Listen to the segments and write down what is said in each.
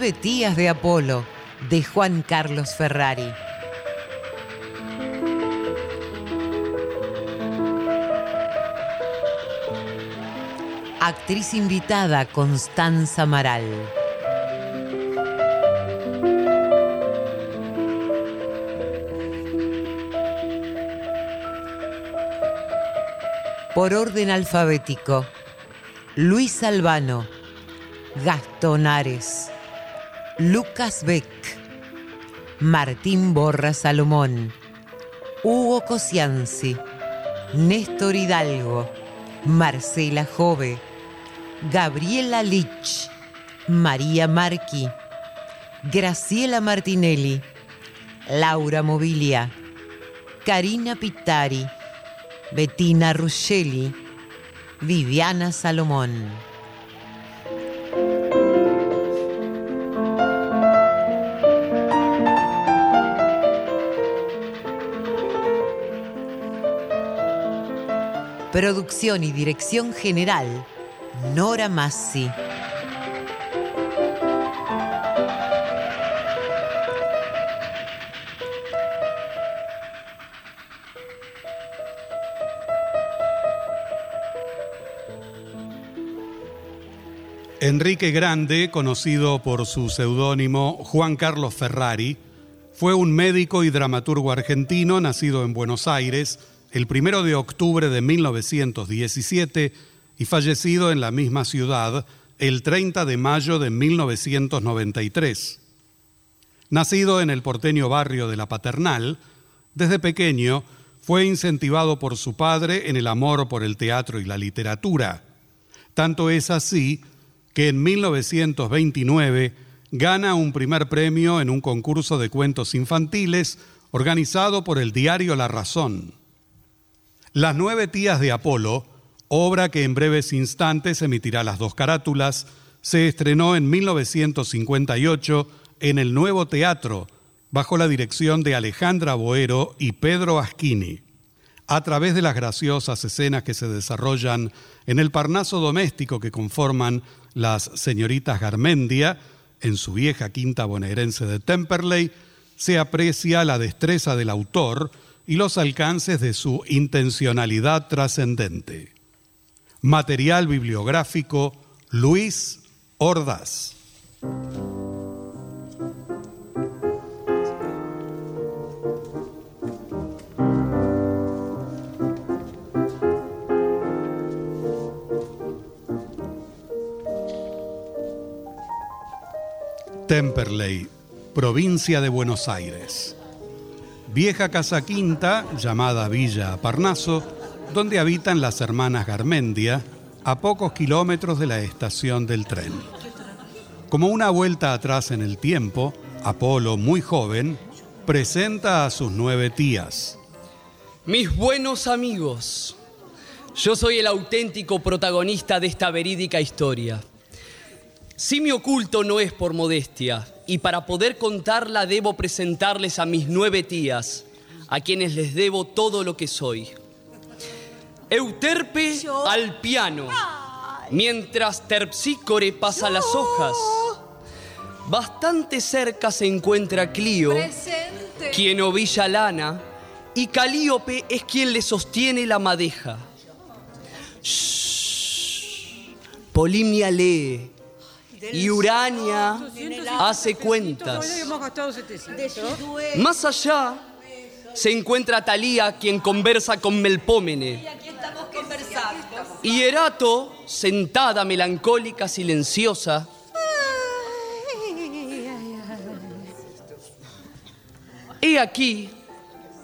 nueve tías de Apolo, de Juan Carlos Ferrari. Actriz invitada Constanza Maral. Por orden alfabético. Luis Albano. Gastón Ares, Lucas Beck, Martín Borra Salomón, Hugo Cosianzi, Néstor Hidalgo, Marcela Jove, Gabriela Lich, María Marqui, Graciela Martinelli, Laura Mobilia, Karina Pittari, Bettina Ruscelli, Viviana Salomón. Producción y dirección general, Nora Massi. Enrique Grande, conocido por su seudónimo Juan Carlos Ferrari, fue un médico y dramaturgo argentino nacido en Buenos Aires el primero de octubre de 1917 y fallecido en la misma ciudad el 30 de mayo de 1993. Nacido en el porteño barrio de La Paternal, desde pequeño fue incentivado por su padre en el amor por el teatro y la literatura. Tanto es así que en 1929 gana un primer premio en un concurso de cuentos infantiles organizado por el diario La Razón. Las nueve tías de Apolo, obra que en breves instantes emitirá las dos carátulas, se estrenó en 1958 en el Nuevo Teatro, bajo la dirección de Alejandra Boero y Pedro Aschini. a través de las graciosas escenas que se desarrollan en el Parnaso doméstico que conforman las señoritas Garmendia, en su vieja quinta bonaerense de Temperley, se aprecia la destreza del autor y los alcances de su intencionalidad trascendente. Material bibliográfico Luis Ordaz. Temperley, provincia de Buenos Aires. Vieja casa quinta, llamada Villa Parnaso, donde habitan las hermanas Garmendia, a pocos kilómetros de la estación del tren. Como una vuelta atrás en el tiempo, Apolo, muy joven, presenta a sus nueve tías. Mis buenos amigos, yo soy el auténtico protagonista de esta verídica historia. Si mi oculto no es por modestia, y para poder contarla debo presentarles a mis nueve tías, a quienes les debo todo lo que soy. Euterpe al piano, mientras Terpsícore pasa las hojas. Bastante cerca se encuentra Clio, quien ovilla lana, y Calíope es quien le sostiene la madeja. Polimia lee y Urania hace cuentas. Más allá se encuentra Talía, quien conversa con Melpómene. Y Erato, sentada melancólica, silenciosa. He aquí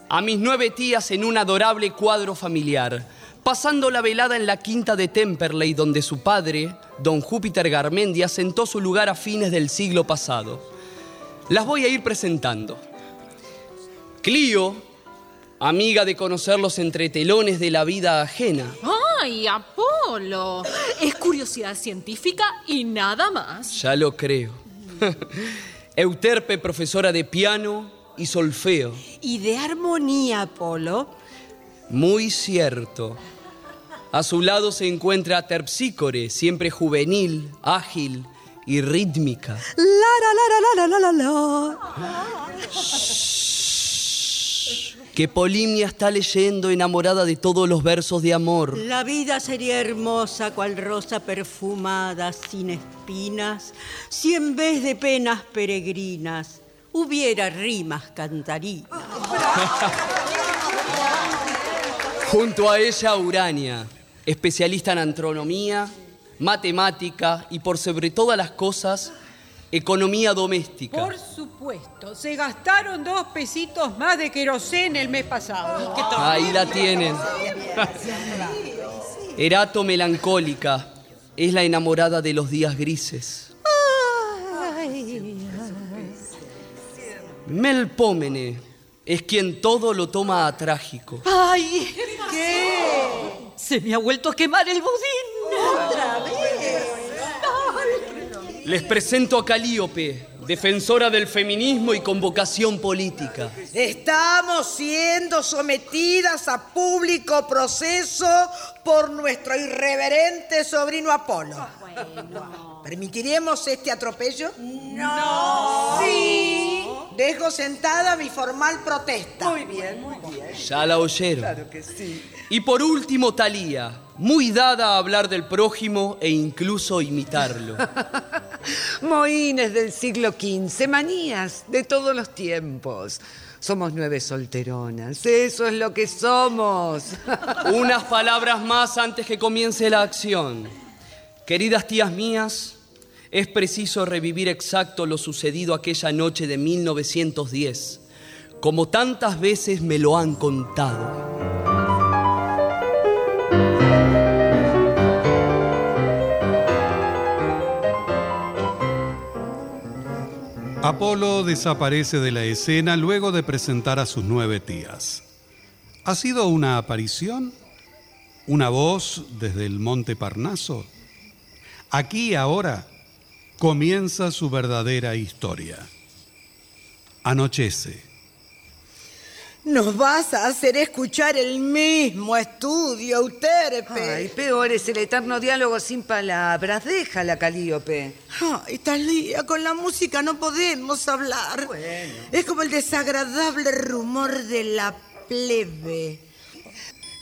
a mis nueve tías en un adorable cuadro familiar pasando la velada en la quinta de Temperley, donde su padre, don Júpiter Garmendia, sentó su lugar a fines del siglo pasado. Las voy a ir presentando. Clio, amiga de conocer los entretelones de la vida ajena. ¡Ay, Apolo! Es curiosidad científica y nada más. Ya lo creo. Euterpe, profesora de piano y solfeo. ¿Y de armonía, Apolo? Muy cierto. A su lado se encuentra Terpsícore, siempre juvenil, ágil y rítmica. La, la, la, la, la, la, la. Que Polimnia está leyendo enamorada de todos los versos de amor. La vida sería hermosa cual rosa perfumada sin espinas, si en vez de penas peregrinas hubiera rimas cantarinas. Junto a ella Urania, especialista en astronomía, matemática y por sobre todas las cosas, economía doméstica. Por supuesto, se gastaron dos pesitos más de queroseno el mes pasado. Ahí la tienen. Erato melancólica, es la enamorada de los días grises. Melpómene es quien todo lo toma a trágico. ¡Ay! ¿Qué? Se me ha vuelto a quemar el budín. ¿Otra vez? Les presento a Calíope, defensora del feminismo y con vocación política. Estamos siendo sometidas a público proceso por nuestro irreverente sobrino Apolo. ¿Permitiremos este atropello? No. Sí. Dejo sentada mi formal protesta. Muy bien, muy bien. Ya la oyeron. Claro que sí. Y por último, Talía, muy dada a hablar del prójimo e incluso imitarlo. Moines del siglo XV, manías de todos los tiempos. Somos nueve solteronas, eso es lo que somos. Unas palabras más antes que comience la acción. Queridas tías mías, es preciso revivir exacto lo sucedido aquella noche de 1910, como tantas veces me lo han contado. Apolo desaparece de la escena luego de presentar a sus nueve tías. ¿Ha sido una aparición? ¿Una voz desde el monte Parnaso? Aquí ahora comienza su verdadera historia. Anochece. Nos vas a hacer escuchar el mismo estudio, Euterpe. Ay, peor es el eterno diálogo sin palabras. Déjala, Calíope. Ay, Talía, con la música no podemos hablar. Es como el desagradable rumor de la plebe.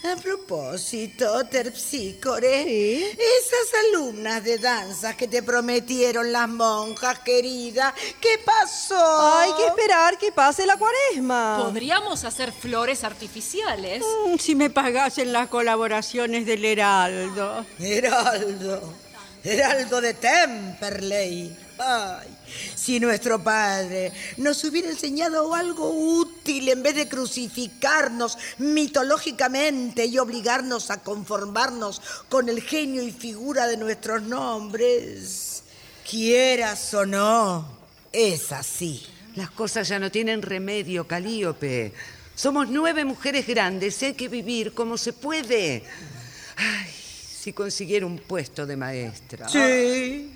A propósito, Terpsícore, esas alumnas de danza que te prometieron las monjas, querida, ¿qué pasó? Hay que esperar que pase la cuaresma. Podríamos hacer flores artificiales. Mm, Si me pagasen las colaboraciones del Heraldo. Heraldo, Heraldo de Temperley. Ay, si nuestro padre nos hubiera enseñado algo útil en vez de crucificarnos mitológicamente y obligarnos a conformarnos con el genio y figura de nuestros nombres, quieras o no, es así. Las cosas ya no tienen remedio, Calíope. Somos nueve mujeres grandes hay que vivir como se puede. Ay, si consiguiera un puesto de maestra. Sí.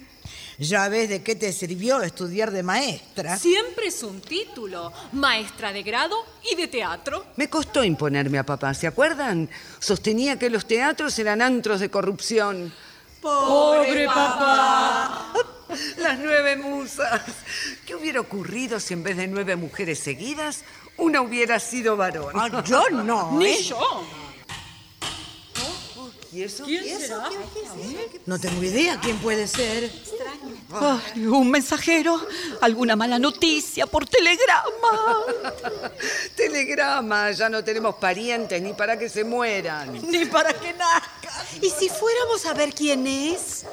Ya ves de qué te sirvió estudiar de maestra. Siempre es un título. Maestra de grado y de teatro. Me costó imponerme a papá, ¿se acuerdan? Sostenía que los teatros eran antros de corrupción. Pobre papá. Las nueve musas. ¿Qué hubiera ocurrido si en vez de nueve mujeres seguidas, una hubiera sido varón? Ah, yo no. Ni ¿eh? yo. ¿Y eso? ¿Quién será? No tengo idea quién puede ser. Ay, un mensajero, alguna mala noticia por telegrama. Telegrama, ya no tenemos parientes ni para que se mueran. Ni para que nazca. ¿Y si fuéramos a ver quién es?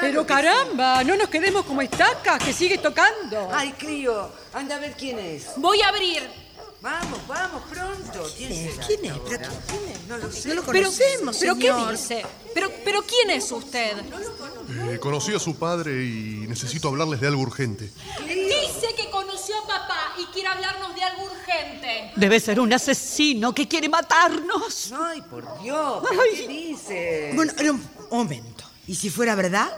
Pero caramba, no nos quedemos como estacas, que sigue tocando. Ay, Crío, anda a ver quién es. Voy a abrir. Vamos, vamos, pronto. ¿Quién, será ¿Quién es? quién es? No lo sé. No lo Pero, conocemos, ¿pero qué señor. dice? ¿Pero, ¿Pero quién es usted? Eh, conocí a su padre y necesito hablarles de algo urgente. Dice que conoció a papá y quiere hablarnos de algo urgente. Debe ser un asesino que quiere matarnos. Ay, por Dios, ¿pero ¿qué dice? Bueno, un momento. ¿Y si fuera verdad?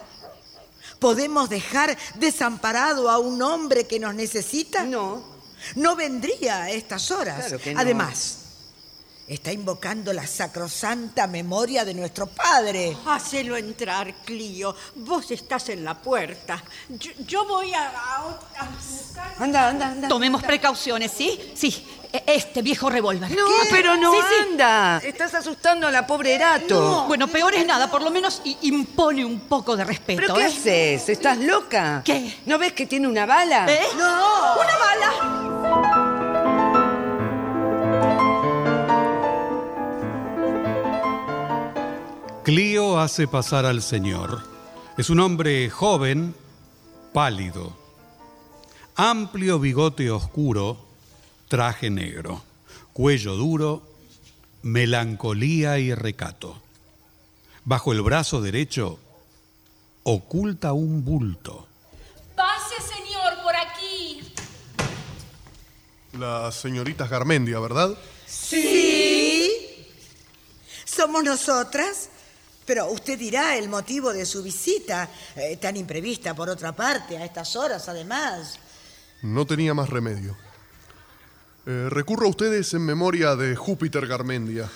¿Podemos dejar desamparado a un hombre que nos necesita? No. No vendría a estas horas. Claro que no. Además, está invocando la sacrosanta memoria de nuestro padre. Hacelo entrar, Clio. Vos estás en la puerta. Yo, yo voy a, a- a buscar... Anda, anda, anda. Tomemos precauciones, ¿sí? Sí, este viejo revólver. No, pero no Sí, sí. anda. Estás asustando a la pobre Erato. Bueno, peor es nada, por lo menos impone un poco de respeto. ¿Pero qué ¿eh? haces? ¿Estás loca? ¿Qué? ¿No ves que tiene una bala? ¿Eh? ¡No! ¡Una bala! Clío hace pasar al Señor. Es un hombre joven, pálido, amplio bigote oscuro, traje negro, cuello duro, melancolía y recato. Bajo el brazo derecho oculta un bulto. Pase, señor, por aquí. Las señoritas Garmendia, ¿verdad? ¿Sí? ¿Somos nosotras? Pero usted dirá el motivo de su visita, eh, tan imprevista por otra parte, a estas horas además. No tenía más remedio. Eh, recurro a ustedes en memoria de Júpiter Garmendia.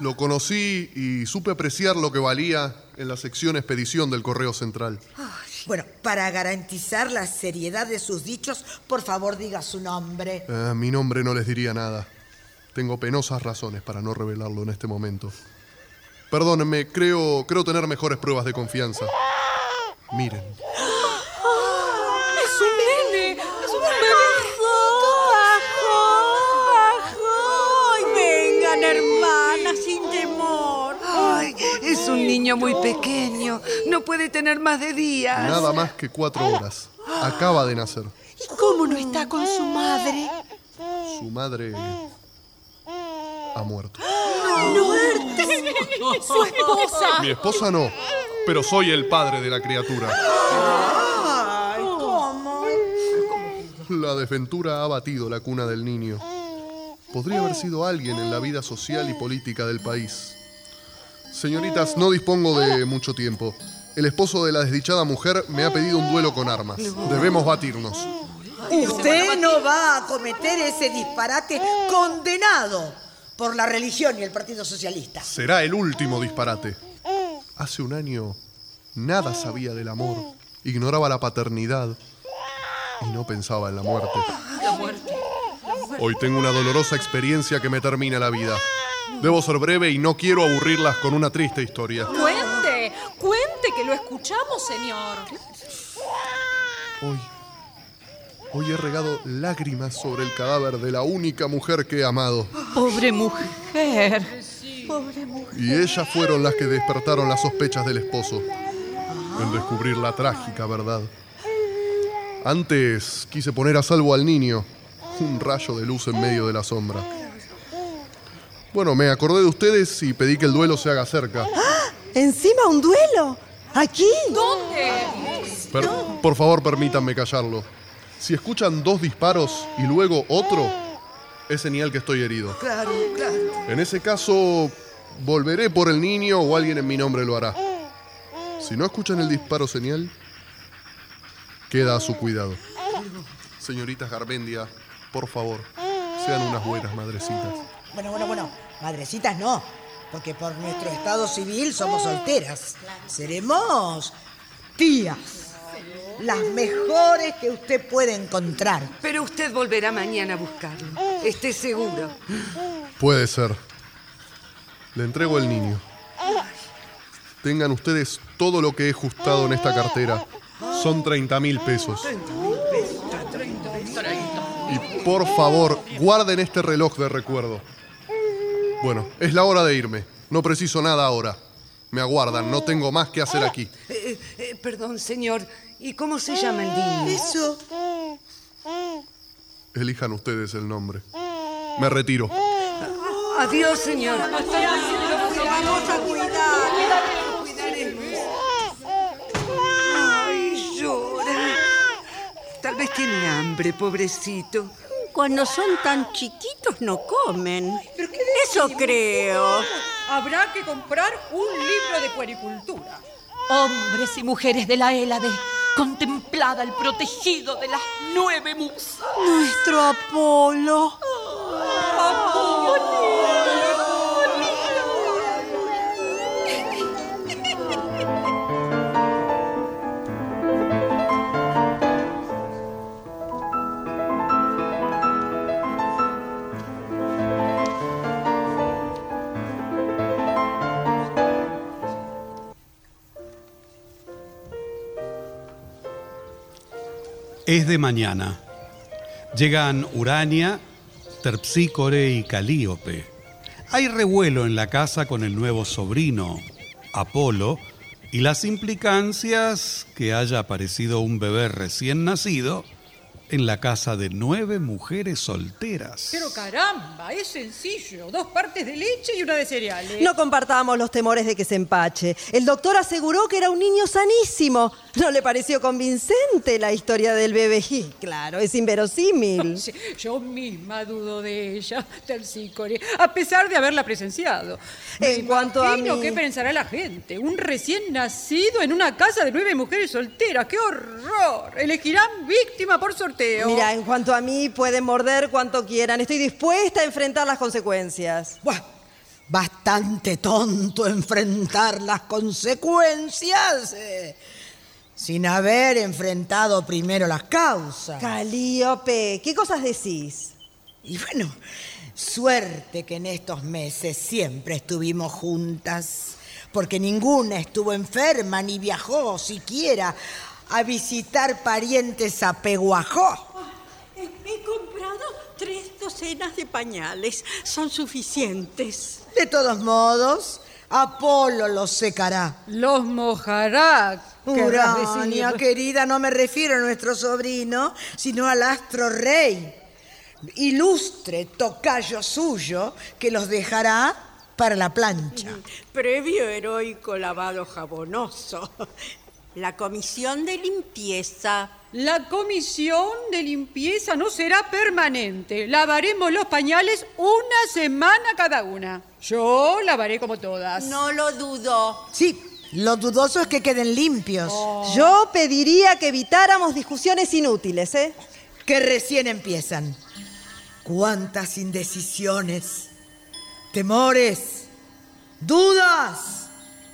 Lo conocí y supe apreciar lo que valía en la sección expedición del Correo Central. Bueno, para garantizar la seriedad de sus dichos, por favor diga su nombre. Eh, mi nombre no les diría nada. Tengo penosas razones para no revelarlo en este momento. Perdónenme, creo, creo tener mejores pruebas de confianza. Miren. Un niño muy pequeño. No puede tener más de días. Nada más que cuatro horas. Acaba de nacer. ¿Y cómo no está con su madre? Su madre ha muerto. Su esposa. Mi esposa no, pero soy el padre de la criatura. Ay, ¿cómo? La desventura ha batido la cuna del niño. Podría haber sido alguien en la vida social y política del país. Señoritas, no dispongo de mucho tiempo. El esposo de la desdichada mujer me ha pedido un duelo con armas. Debemos batirnos. Usted no va a cometer ese disparate condenado por la religión y el Partido Socialista. Será el último disparate. Hace un año nada sabía del amor, ignoraba la paternidad y no pensaba en la muerte. La muerte. Hoy tengo una dolorosa experiencia que me termina la vida. Debo ser breve y no quiero aburrirlas con una triste historia. Cuente, cuente que lo escuchamos, señor. Hoy, hoy he regado lágrimas sobre el cadáver de la única mujer que he amado. Pobre mujer. Pobre mujer. Y ellas fueron las que despertaron las sospechas del esposo. En descubrir la trágica verdad. Antes quise poner a salvo al niño. Un rayo de luz en medio de la sombra. Bueno, me acordé de ustedes y pedí que el duelo se haga cerca. ¿Encima un duelo? ¿Aquí? ¿Dónde? Per- Por favor, permítanme callarlo. Si escuchan dos disparos y luego otro, es señal que estoy herido. Claro, claro. En ese caso, volveré por el niño o alguien en mi nombre lo hará. Si no escuchan el disparo señal, queda a su cuidado. Señoritas Garmendia, por favor, sean unas buenas madrecitas. Bueno, bueno, bueno. Madrecitas no, porque por nuestro estado civil somos solteras. Seremos tías. Las mejores que usted puede encontrar. Pero usted volverá mañana a buscarlo. Esté seguro. Puede ser. Le entrego el niño. Tengan ustedes todo lo que he ajustado en esta cartera. Son 30 mil pesos. Y por favor, guarden este reloj de recuerdo. Bueno, es la hora de irme. No preciso nada ahora. Me aguardan, no tengo más que hacer aquí. Eh, eh, perdón, señor. ¿Y cómo se llama el niño? Eso. Elijan ustedes el nombre. Me retiro. Adiós, señor. Vamos a cuidar. Ay, llora. Tal vez tiene hambre, pobrecito. Cuando son tan chiquitos no comen. Eso creo. Habrá que comprar un libro de puericultura. Hombres y mujeres de la Hélade, contemplada el protegido de las nueve musas. Nuestro Apolo. Es de mañana. Llegan Urania, Terpsícore y Calíope. Hay revuelo en la casa con el nuevo sobrino, Apolo, y las implicancias que haya aparecido un bebé recién nacido en la casa de nueve mujeres solteras. Pero caramba, es sencillo. Dos partes de leche y una de cereales. No compartamos los temores de que se empache. El doctor aseguró que era un niño sanísimo. ¿No le pareció convincente la historia del bebé? Y claro, es inverosímil. Sí, Yo misma dudo de ella, Terpsícore, a pesar de haberla presenciado. Me En cuanto a mí- qué pensará la gente. Un recién nacido en una casa de nueve mujeres solteras. ¡Qué horror! Elegirán víctima por sorteo. Mira, en cuanto a mí, pueden morder cuanto quieran. Estoy dispuesta a enfrentar las consecuencias. Buah, bastante tonto enfrentar las consecuencias eh, sin haber enfrentado primero las causas. Calíope, ¿qué cosas decís? Y bueno, suerte que en estos meses siempre estuvimos juntas, porque ninguna estuvo enferma ni viajó siquiera a visitar parientes a Peguajó. He, he comprado tres docenas de pañales. Son suficientes. De todos modos, Apolo los secará. Los mojará. Urania, decir. querida, no me refiero a nuestro sobrino, sino al astro rey. Ilustre tocayo suyo que los dejará para la plancha. Previo heroico lavado jabonoso. La comisión de limpieza. La comisión de limpieza no será permanente. Lavaremos los pañales una semana cada una. Yo lavaré como todas. No lo dudo. Sí, lo dudoso es que queden limpios. Yo pediría que evitáramos discusiones inútiles, ¿eh? que recién empiezan. Cuántas indecisiones, temores, dudas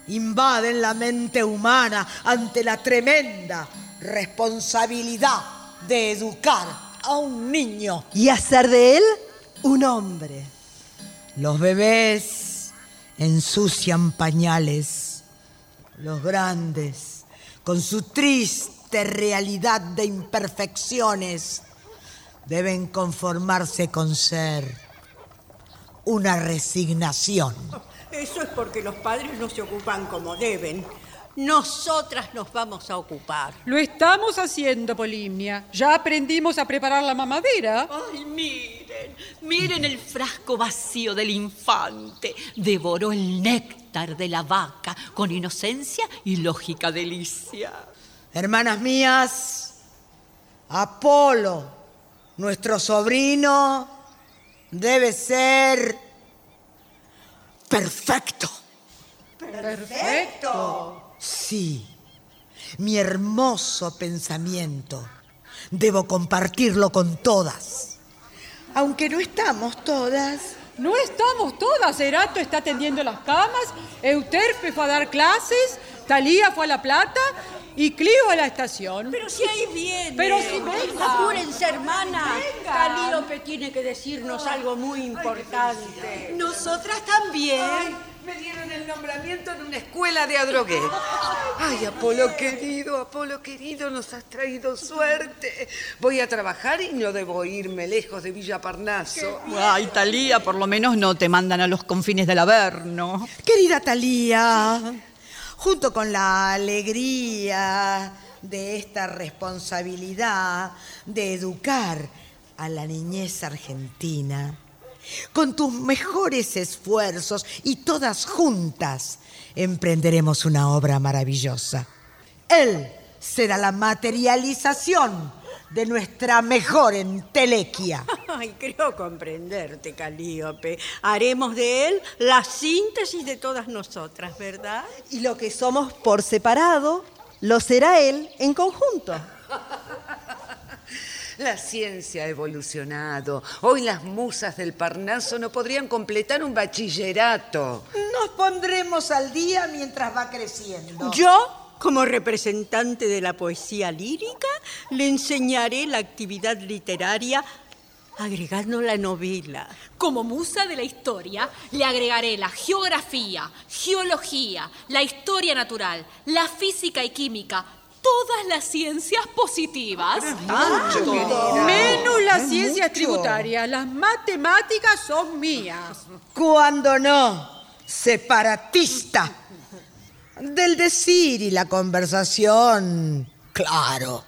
invaden la mente humana ante la tremenda responsabilidad de educar a un niño. Y hacer de él un hombre. Los bebés ensucian pañales. Los grandes, con su triste realidad de imperfecciones, deben conformarse con ser una resignación. Eso es porque los padres no se ocupan como deben. Nosotras nos vamos a ocupar. Lo estamos haciendo, Polimnia. Ya aprendimos a preparar la mamadera. Ay, miren, miren el frasco vacío del infante. Devoró el néctar de la vaca con inocencia y lógica delicia. Hermanas mías, Apolo, nuestro sobrino, debe ser perfecto. Perfecto. Sí, mi hermoso pensamiento. Debo compartirlo con todas. Aunque no estamos todas. No estamos todas. Erato está atendiendo las camas, Euterpe fue a dar clases, Talía fue a La Plata y Clio a la estación. Pero si ahí viene. Pero si venga. Apúrense, hermana. Venga. Calíope tiene que decirnos algo muy importante. Nosotras también. Me dieron el nombramiento en una escuela de adrogué. Ay, Apolo querido, Apolo querido, nos has traído suerte. Voy a trabajar y no debo irme lejos de Villa Parnaso. Ay, Talía, por lo menos no te mandan a los confines del Averno. Querida Talía, junto con la alegría de esta responsabilidad de educar a la niñez argentina, con tus mejores esfuerzos y todas juntas emprenderemos una obra maravillosa. Él será la materialización de nuestra mejor entelequia. Ay, creo comprenderte, Calíope. Haremos de él la síntesis de todas nosotras, ¿verdad? Y lo que somos por separado, lo será él en conjunto. La ciencia ha evolucionado. Hoy las musas del Parnaso no podrían completar un bachillerato. Nos pondremos al día mientras va creciendo. Yo, como representante de la poesía lírica, le enseñaré la actividad literaria agregando la novela. Como musa de la historia, le agregaré la geografía, geología, la historia natural, la física y química, todas las ciencias positivas. Menos las ciencias tributarias. Las matemáticas son mías. Cuando no, separatista. Del decir y la conversación, claro,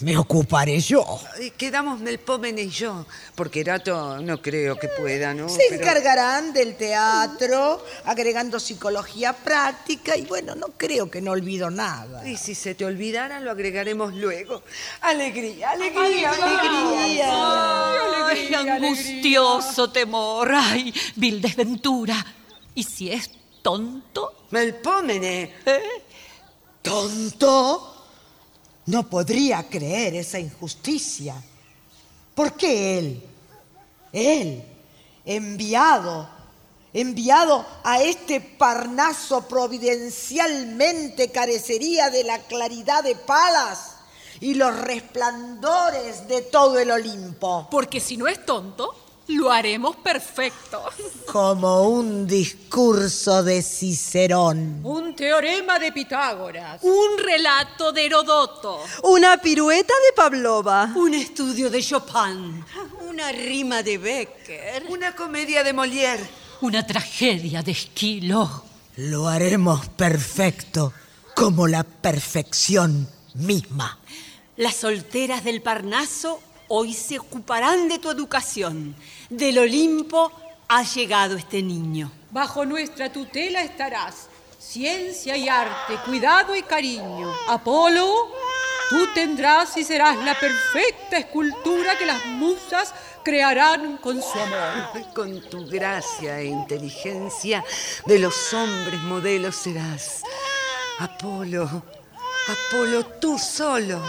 me ocuparé yo. Y Quedamos Melpómene y yo, porque Erato no creo que pueda, ¿no? Se Pero- encargarán del teatro, agregando psicología práctica y bueno, no creo que no olvido nada. Y si se te olvidara, lo agregaremos luego. Alegría, alegría, alegría. Ay, angustioso temor. Ay, vil desventura. ¿Y si es tonto? Melpómene. ¿Tonto? No podría creer esa injusticia. ¿Por qué él? Él, enviado, enviado a este Parnaso providencialmente carecería de la claridad de Palas y los resplandores de todo el Olimpo. Porque si no es tonto, lo haremos perfecto. Como un discurso de Cicerón. Un teorema de Pitágoras. Un relato de Herodoto. Una pirueta de Pavlova. Un estudio de Chopin. Una rima de Becker. Una comedia de Molière. Una tragedia de Esquilo. Lo haremos perfecto, como la perfección misma. Las solteras del Parnaso hoy se ocuparán de tu educación. Del Olimpo ha llegado este niño. Bajo nuestra tutela estarás. Ciencia y arte, cuidado y cariño. Apolo, tú tendrás y serás la perfecta escultura que las musas crearán con su amor. Con tu gracia e inteligencia de los hombres modelos serás. Apolo, Apolo, tú solo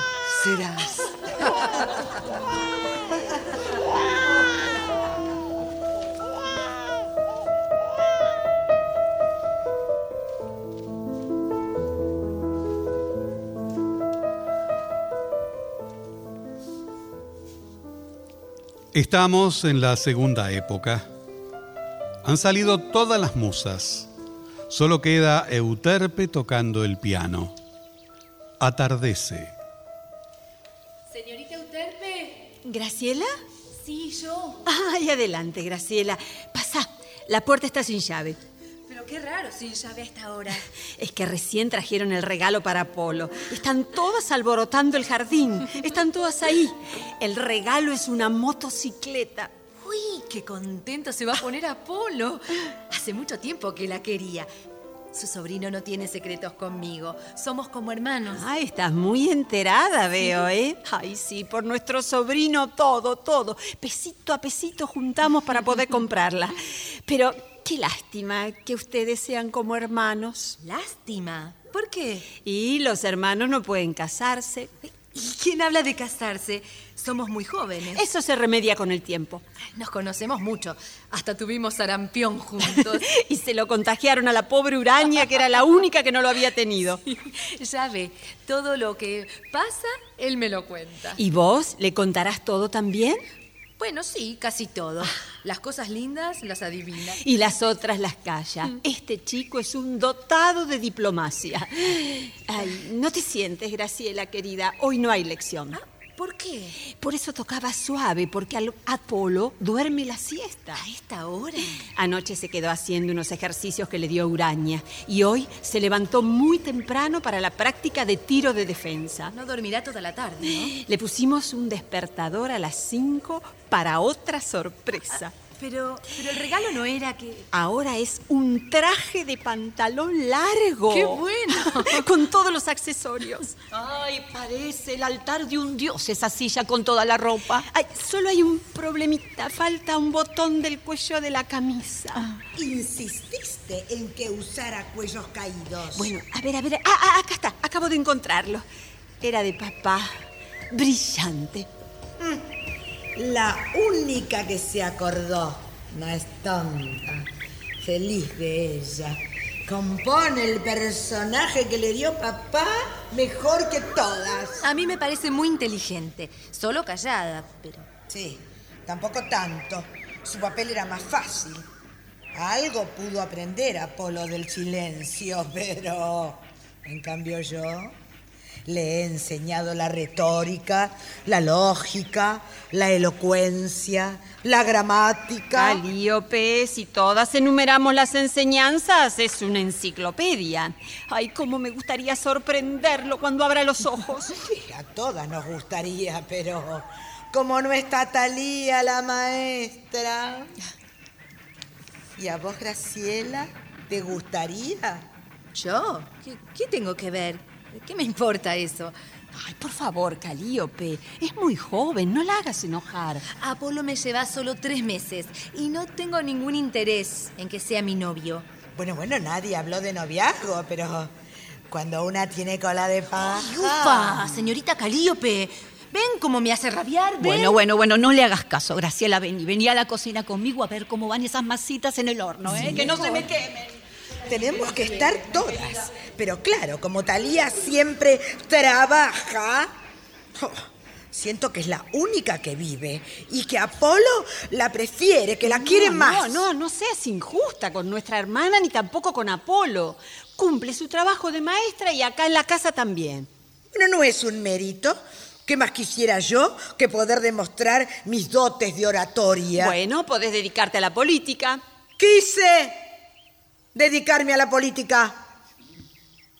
serás. Estamos en la segunda época. Han salido todas las musas. Solo queda Euterpe tocando el piano. Atardece. Señorita Euterpe. ¿Graciela? Sí, yo. Ay, adelante, Graciela. Pasa. La puerta está sin llave. Qué raro sin llave hasta ahora. Es que recién trajeron el regalo para Apolo. Están todas alborotando el jardín. Están todas ahí. El regalo es una motocicleta. Uy, qué contento se va a poner Apolo. Hace mucho tiempo que la quería. Su sobrino no tiene secretos conmigo. Somos como hermanos. Ay, estás muy enterada, veo, ¿eh? Ay, sí, por nuestro sobrino todo, todo. Pesito a pesito juntamos para poder comprarla. Pero qué lástima que ustedes sean como hermanos. Lástima. ¿Por qué? Y los hermanos no pueden casarse. ¿Y quién habla de casarse? Somos muy jóvenes. Eso se remedia con el tiempo. Nos conocemos mucho. Hasta tuvimos sarampión juntos. y se lo contagiaron a la pobre Uraña, que era la única que no lo había tenido. ya ve, todo lo que pasa, él me lo cuenta. ¿Y vos le contarás todo también? Bueno, sí, casi todo. Las cosas lindas las adivina. Y las otras las calla. Este chico es un dotado de diplomacia. Ay, no te sientes, Graciela, querida. Hoy no hay lección. ¿Por qué? Por eso tocaba suave, porque al Apolo duerme la siesta. ¿A esta hora? Anoche se quedó haciendo unos ejercicios que le dio Uraña y hoy se levantó muy temprano para la práctica de tiro de defensa. No dormirá toda la tarde, ¿no? Le pusimos un despertador a las 5 para otra sorpresa. Pero, pero el regalo no era que... Ahora es un traje de pantalón largo. ¡Qué bueno! con todos los accesorios. Ay, parece el altar de un dios esa silla con toda la ropa. Ay, solo hay un problemita. Falta un botón del cuello de la camisa. Ah. Insististe en que usara cuellos caídos. Bueno, a ver, a ver. Ah, ah, acá está. Acabo de encontrarlo. Era de papá. Brillante. Mm. La única que se acordó. No es tonta. Feliz de ella. Compone el personaje que le dio papá mejor que todas. A mí me parece muy inteligente. Solo callada, pero... Sí, tampoco tanto. Su papel era más fácil. Algo pudo aprender Apolo del silencio, pero... En cambio yo... Le he enseñado la retórica, la lógica, la elocuencia, la gramática. Calíope, si todas enumeramos las enseñanzas, es una enciclopedia. Ay, cómo me gustaría sorprenderlo cuando abra los ojos. A todas nos gustaría, pero como no está Talía, la maestra. ¿Y a vos, Graciela, te gustaría? ¿Yo? ¿Qué, qué tengo que ver? ¿Qué me importa eso? Ay, por favor, Calíope. Es muy joven, no la hagas enojar. Apolo me lleva solo tres meses y no tengo ningún interés en que sea mi novio. Bueno, bueno, nadie habló de noviazgo, pero cuando una tiene cola de paja... Ay, ufa, señorita Calíope. ¿Ven cómo me hace rabiar? ¿Ven? Bueno, bueno, bueno, no le hagas caso, Graciela. Ven y vení a la cocina conmigo a ver cómo van esas masitas en el horno, ¿eh? Sí, que no se me quemen. Tenemos que estar todas. Pero claro, como Talía siempre trabaja, oh, siento que es la única que vive y que Apolo la prefiere, que la quiere no, más. No, no, no seas injusta con nuestra hermana ni tampoco con Apolo. Cumple su trabajo de maestra y acá en la casa también. Bueno, no es un mérito. ¿Qué más quisiera yo que poder demostrar mis dotes de oratoria? Bueno, podés dedicarte a la política. Quise dedicarme a la política.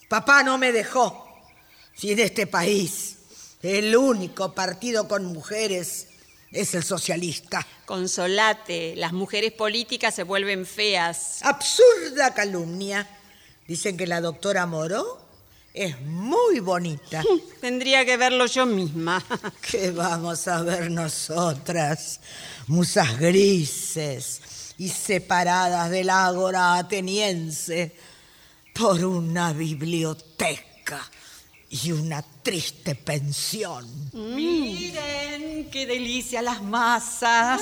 Papá no me dejó. Si en este país el único partido con mujeres es el socialista. Consolate, las mujeres políticas se vuelven feas. Absurda calumnia. Dicen que la doctora Moró es muy bonita. Tendría que verlo yo misma. ¿Qué vamos a ver nosotras? Musas grises y separadas del ágora ateniense por una biblioteca y una triste pensión. Miren, qué delicia las masas.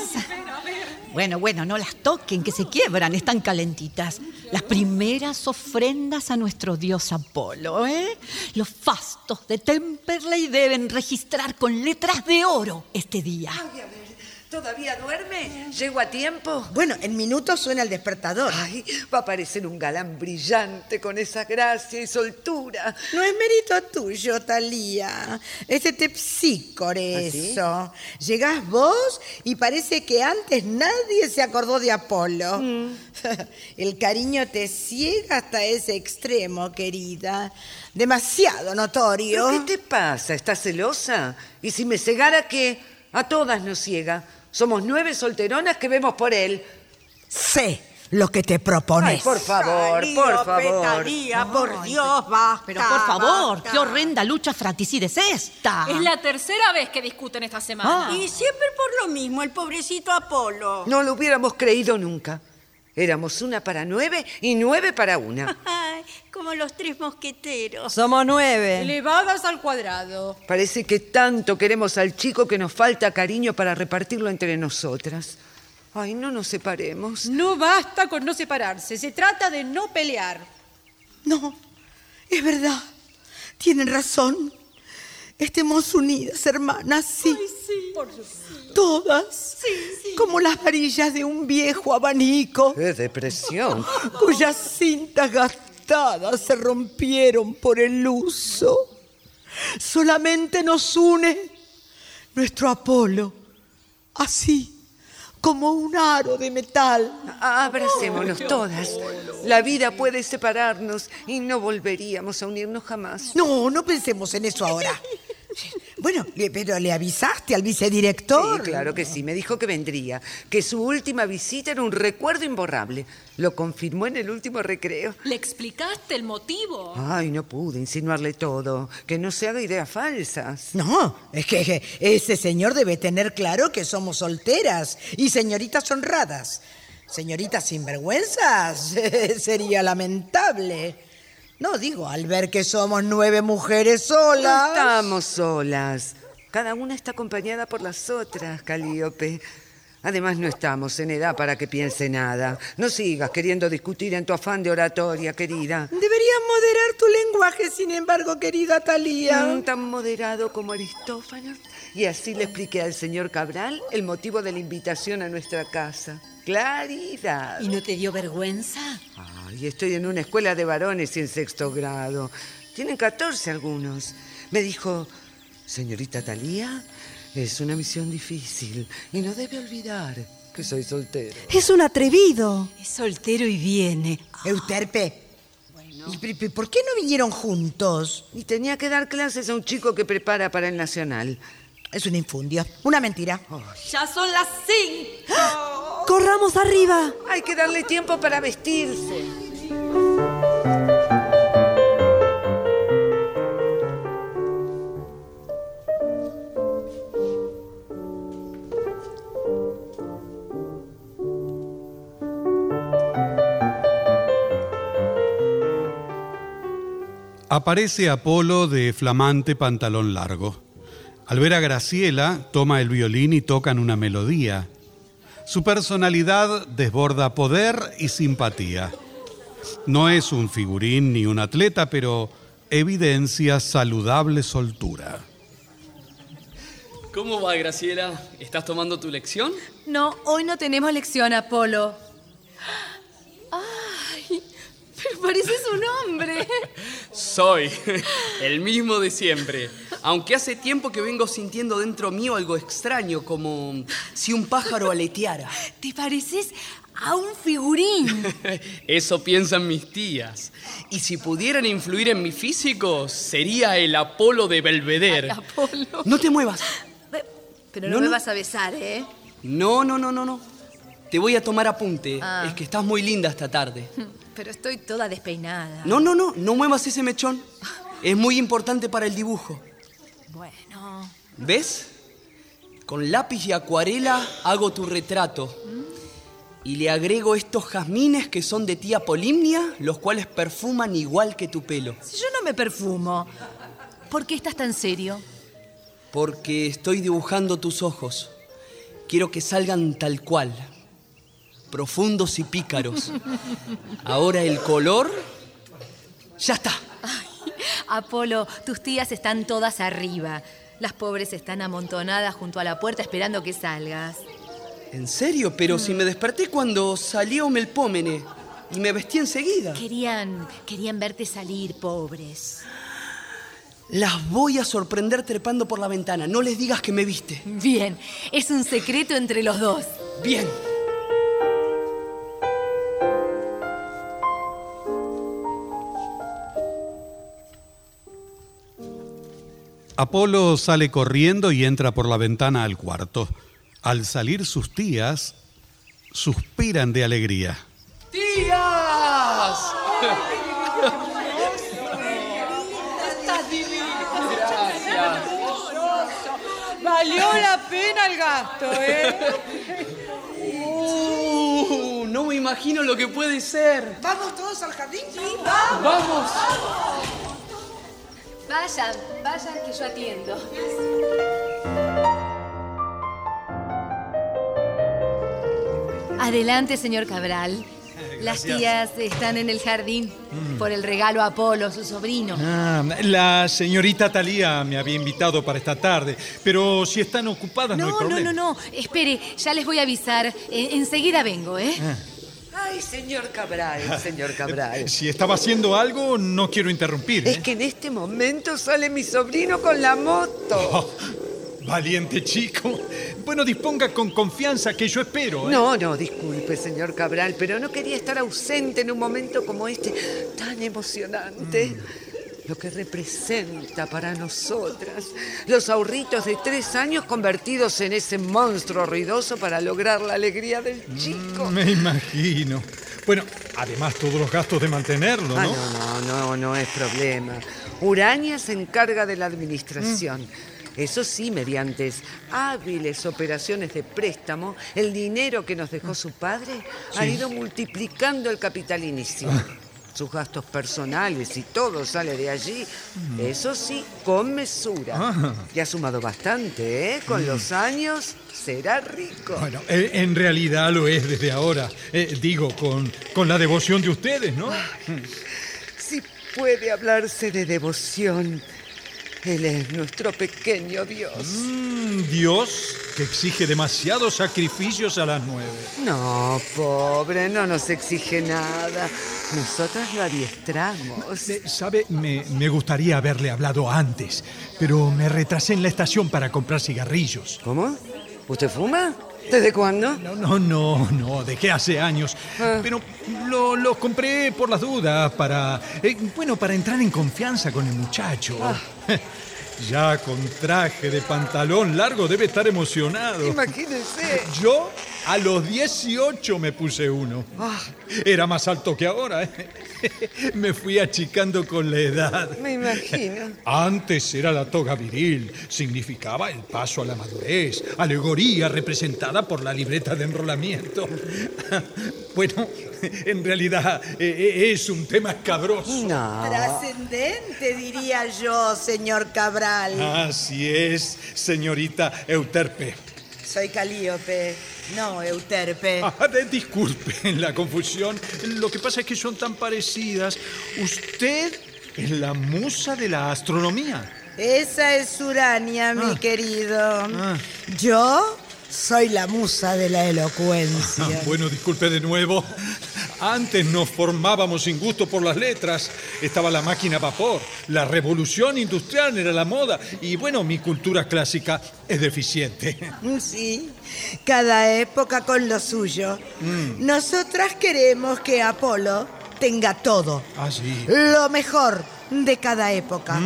Bueno, bueno, no las toquen, que se quiebran, están calentitas. Las primeras ofrendas a nuestro dios Apolo, ¿eh? Los fastos de Temperley deben registrar con letras de oro este día. Ay, a ver, ¿Todavía duerme? ¿Llego a tiempo? Bueno, en minutos suena el despertador. Ay, va a parecer un galán brillante con esa gracia y soltura. No es mérito tuyo, Talía. Es de Tepsícore ¿Ah, sí? eso. Llegás vos y parece que antes nadie se acordó de Apolo. Mm. El cariño te ciega hasta ese extremo, querida. Demasiado notorio. ¿Pero qué te pasa? ¿Estás celosa? ¿Y si me cegara qué? A todas nos ciega. Somos nueve solteronas que vemos por él. Sé lo que te propones. Ay, por favor, por favor. Talía, por Dios, basta. Pero por favor, basta. qué horrenda lucha fratricida es esta. Es la tercera vez que discuten esta semana. Ah. Y siempre por lo mismo, el pobrecito Apolo. No lo hubiéramos creído nunca. Éramos una para nueve y nueve para una. Ay, como los tres mosqueteros. Somos nueve. Elevadas al cuadrado. Parece que tanto queremos al chico que nos falta cariño para repartirlo entre nosotras. Ay, no nos separemos. No basta con no separarse, se trata de no pelear. No, es verdad. Tienen razón. Estemos unidas, hermanas, sí. Todas. Como las varillas de un viejo abanico ¡Qué depresión! cuyas cintas gastadas se rompieron por el uso. Solamente nos une nuestro Apolo, así como un aro de metal. Abracémonos todas. La vida puede separarnos y no volveríamos a unirnos jamás. No, no pensemos en eso ahora. Bueno, pero le avisaste al vicedirector. Sí, claro que sí. Me dijo que vendría, que su última visita era un recuerdo imborrable. Lo confirmó en el último recreo. ¿Le explicaste el motivo? Ay, no pude insinuarle todo. Que no se haga ideas falsas. No, es que que ese señor debe tener claro que somos solteras y señoritas honradas. Señoritas sinvergüenzas, sería lamentable. No digo al ver que somos nueve mujeres No solas. estamos solas. Cada una está acompañada por las otras, Calíope. Además, no estamos en edad para que piense nada. No sigas queriendo discutir en tu afán de oratoria, querida. Deberías moderar tu lenguaje, sin embargo, querida Talía. Mm, tan moderado como Aristófanes. Y así le expliqué al señor Cabral el motivo de la invitación a nuestra casa. Claridad. ¿Y no te dio vergüenza? Ay, estoy en una escuela de varones y en sexto grado. Tienen 14 algunos. Me dijo, señorita Talía, es una misión difícil y no debe olvidar que soy soltero. Es un atrevido. Es soltero y viene. Euterpe. ¿Y por qué no vinieron juntos? Y tenía que dar clases a un chico que prepara para el Nacional. Es una infundia, una mentira. Ya son las cinco. Corramos arriba. Hay que darle tiempo para vestirse. Aparece Apolo de flamante pantalón largo. Al ver a Graciela, toma el violín y tocan una melodía. Su personalidad desborda poder y simpatía. No es un figurín ni un atleta, pero evidencia saludable soltura. ¿Cómo va, Graciela? ¿Estás tomando tu lección? No, hoy no tenemos lección, Apolo. Ay, pero pareces un hombre. Soy el mismo de siempre. Aunque hace tiempo que vengo sintiendo dentro mío algo extraño, como si un pájaro aleteara. Te pareces a un figurín. Eso piensan mis tías. Y si pudieran influir en mi físico, sería el Apolo de Belvedere. Apolo. No te muevas. Pero no, No, me no. vas a besar, ¿eh? No, no, no, no, no. Te voy a tomar apunte. Ah. Es que estás muy linda esta tarde. Pero estoy toda despeinada. No, no, no, no muevas ese mechón. Es muy importante para el dibujo. Bueno. ¿Ves? Con lápiz y acuarela hago tu retrato. Y le agrego estos jazmines que son de tía Polimnia, los cuales perfuman igual que tu pelo. Si yo no me perfumo, ¿por qué estás tan serio? Porque estoy dibujando tus ojos. Quiero que salgan tal cual. Profundos y pícaros. Ahora el color. Ya está. Apolo, tus tías están todas arriba. Las pobres están amontonadas junto a la puerta esperando que salgas. ¿En serio? Pero si me desperté cuando salió Melpómene y me vestí enseguida. Querían, querían verte salir, pobres. Las voy a sorprender trepando por la ventana. No les digas que me viste. Bien, es un secreto entre los dos. Bien. Apolo sale corriendo y entra por la ventana al cuarto. Al salir sus tías, suspiran de alegría. ¡Tías! Valió la pena el gasto, ¿eh? Uh, no me imagino lo que puede ser. ¿Vamos todos al jardín? Sí, Vamos. Vayan, vayan que yo atiendo. Adelante, señor Cabral. Las tías están en el jardín por el regalo a Apolo, su sobrino. Ah, la señorita Talía me había invitado para esta tarde, pero si están ocupadas no, hay No, no, problema. no, no. Espere, ya les voy a avisar. Eh, enseguida vengo, ¿eh? Ay, señor Cabral, señor Cabral. Si estaba haciendo algo, no quiero interrumpir. Es ¿eh? que en este momento sale mi sobrino con la moto. Oh, valiente chico. Bueno, disponga con confianza que yo espero. ¿eh? No, no, disculpe, señor Cabral, pero no quería estar ausente en un momento como este, tan emocionante. Lo que representa para nosotras los ahorritos de tres años convertidos en ese monstruo ruidoso para lograr la alegría del chico. Me imagino. Bueno, además todos los gastos de mantenerlo, ¿no? Ah, no, no, no, no es problema. Urania se encarga de la administración. Eso sí, mediante hábiles operaciones de préstamo, el dinero que nos dejó su padre ha ido multiplicando el capital inicial. Sus gastos personales y todo sale de allí. Eso sí, con mesura. Ah. Y ha sumado bastante, ¿eh? Con Mm. los años será rico. Bueno, eh, en realidad lo es desde ahora. Eh, digo, con, con la devoción de ustedes, ¿no? Si puede hablarse de devoción, Él es nuestro pequeño Dios. Mm, Dios que exige demasiados sacrificios a las nueve. No, pobre, no nos exige nada. Nosotras lo adiestramos. Eh, Sabe, me, me gustaría haberle hablado antes, pero me retrasé en la estación para comprar cigarrillos. ¿Cómo? ¿Usted fuma? ¿Desde cuándo? No, no, no, no, dejé hace años. Pero lo, lo compré por las dudas, para. eh, bueno, para entrar en confianza con el muchacho. Ya con traje de pantalón largo debe estar emocionado. Imagínese. Yo a los 18 me puse uno. Ah, Era más alto que ahora. ¿eh? Me fui achicando con la edad. me imagino. Antes era la toga viril, significaba el paso a la madurez, alegoría representada por la libreta de enrolamiento. Bueno, en realidad eh, eh, es un tema escabroso. Trascendente, diría yo, señor Cabral. Así es, señorita Euterpe. Soy Calíope, no Euterpe. Ah, de- disculpen la confusión. Lo que pasa es que son tan parecidas. Usted es la musa de la astronomía. Esa es Urania, mi Ah. querido. Yo soy la musa de la elocuencia. Ah, bueno, disculpe de nuevo. Antes nos formábamos sin gusto por las letras. Estaba la máquina a vapor. La revolución industrial era la moda. Y bueno, mi cultura clásica es deficiente. Sí, cada época con lo suyo. Nosotras queremos que Apolo tenga todo. Ah, sí. Lo mejor de cada época.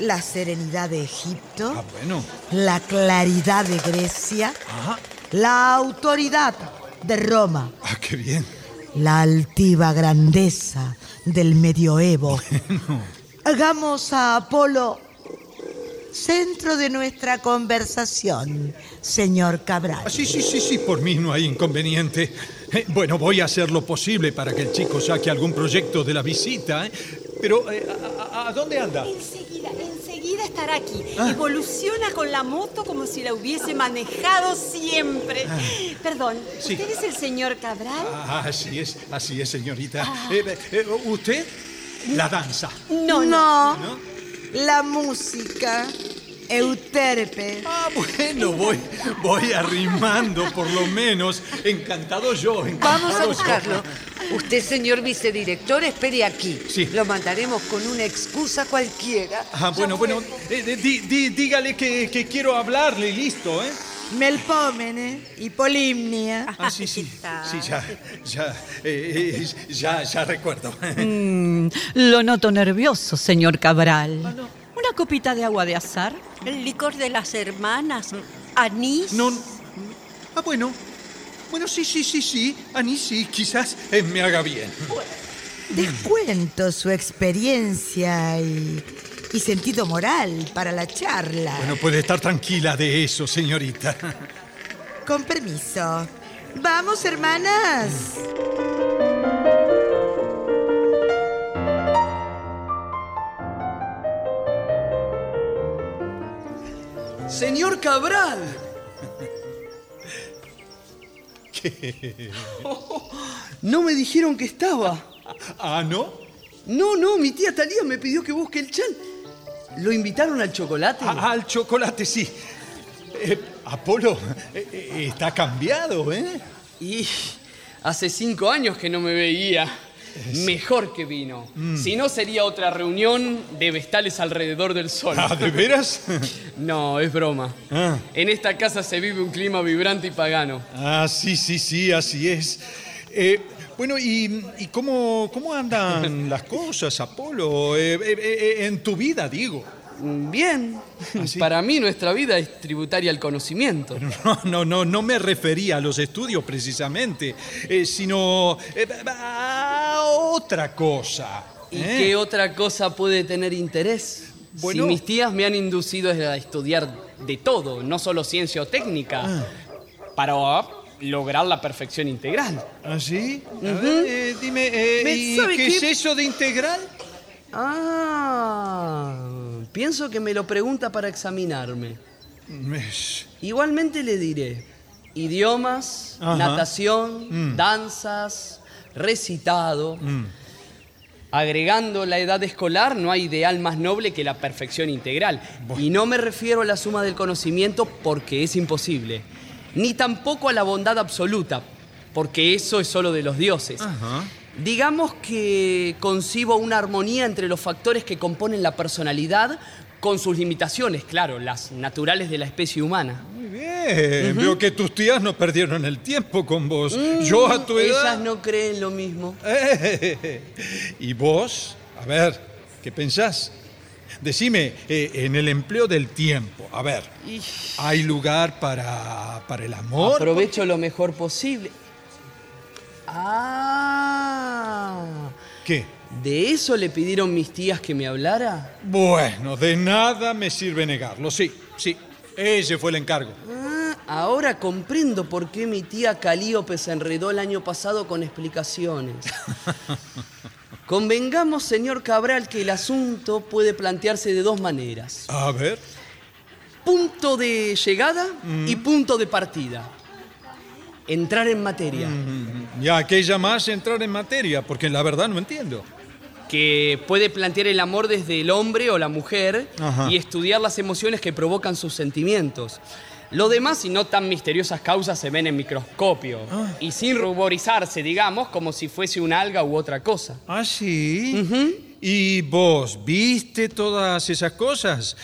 La serenidad de Egipto, Ah, bueno. la claridad de Grecia, Ajá. la autoridad de Roma, Ah, qué bien. la altiva grandeza del medioevo. Hagamos a Apolo centro de nuestra conversación, señor Cabral. Ah, sí, sí, sí, sí, por mí no hay inconveniente. Eh, bueno, voy a hacer lo posible para que el chico saque algún proyecto de la visita. ¿eh? Pero, eh, ¿a, a- a dónde anda? Enseguida, enseguida estará aquí. Ah. Evoluciona con la moto como si la hubiese manejado siempre. Perdón, Sí. ¿usted es el señor Cabral? Ah, así es, así es, señorita. Eh, eh, ¿Usted? La danza. No, no. La música. Euterpe. Ah, bueno, voy, voy arrimando por lo menos. Encantado yo, encantado Vamos a yo. buscarlo. Usted, señor vicedirector, espere aquí. Sí. Lo mandaremos con una excusa cualquiera. Ah, bueno, bueno, eh, eh, di- di- dígale que, que quiero hablarle y listo, ¿eh? Melpómene y Polimnia. Ah, sí, sí, sí, ya, ya, eh, ya, ya recuerdo. Mm, lo noto nervioso, señor Cabral. ¿Una copita de agua de azar? El licor de las hermanas, anís. No. Ah, bueno. Bueno, sí, sí, sí, sí. Anís sí, quizás eh, me haga bien. Descuento su experiencia y, y sentido moral para la charla. Bueno, puede estar tranquila de eso, señorita. Con permiso. Vamos, hermanas. Señor Cabral. No me dijeron que estaba. ¿Ah, no? No, no, mi tía Talía me pidió que busque el chan. ¿Lo invitaron al chocolate? Ah, al chocolate, sí. Eh, Apolo, eh, eh, está cambiado, ¿eh? Y hace cinco años que no me veía. Mejor que vino. Mm. Si no, sería otra reunión de vestales alrededor del sol. Ah, ¿de veras? No, es broma. Ah. En esta casa se vive un clima vibrante y pagano. Ah, sí, sí, sí, así es. Eh, bueno, ¿y, y cómo, cómo andan las cosas, Apolo? Eh, eh, eh, en tu vida, digo. Bien. Para mí nuestra vida es tributaria al conocimiento. No, no, no, no me refería a los estudios precisamente, eh, sino eh, a otra cosa. ¿Y ¿eh? qué otra cosa puede tener interés? Bueno. Si mis tías me han inducido a estudiar de todo, no solo ciencia o técnica, Ah. para lograr la perfección integral. ¿Ah, sí? A ver, eh, dime, eh, ¿Me ¿y qué qué? es eso de integral? Ah, pienso que me lo pregunta para examinarme. Igualmente le diré, idiomas, Ajá. natación, Mm. danzas, recitado. Mm. Agregando la edad escolar, no hay ideal más noble que la perfección integral. Y no me refiero a la suma del conocimiento porque es imposible, ni tampoco a la bondad absoluta, porque eso es solo de los dioses. Ajá. Digamos que concibo una armonía entre los factores que componen la personalidad con sus limitaciones, claro, las naturales de la especie humana. Muy bien, veo que tus tías no perdieron el tiempo con vos. Yo a tu Mm, edad... Ellas no creen lo mismo. ¿Y vos? A ver, ¿qué pensás? Decime, eh, en el empleo del tiempo, a ver, ¿hay lugar para, para el amor? Aprovecho lo mejor posible. Ah. ¿Qué? ¿De eso le pidieron mis tías que me hablara? Bueno, de nada me sirve negarlo, sí, sí, ese fue el encargo. Ah, ahora comprendo por qué mi tía Calíope se enredó el año pasado con explicaciones. Convengamos, señor Cabral, que el asunto puede plantearse de dos maneras. A ver. Punto de llegada y Mm. punto de partida. Entrar en materia. Y aquella más entrar en materia, porque la verdad no entiendo. que puede plantear el amor desde el hombre o la mujer Ajá. y estudiar las emociones que provocan sus sentimientos. Lo demás y no tan misteriosas causas se ven en microscopio Ah. y sin ruborizarse, digamos, como si fuese una alga u otra cosa. ¿Ah, sí? ¿Y vos viste todas esas cosas?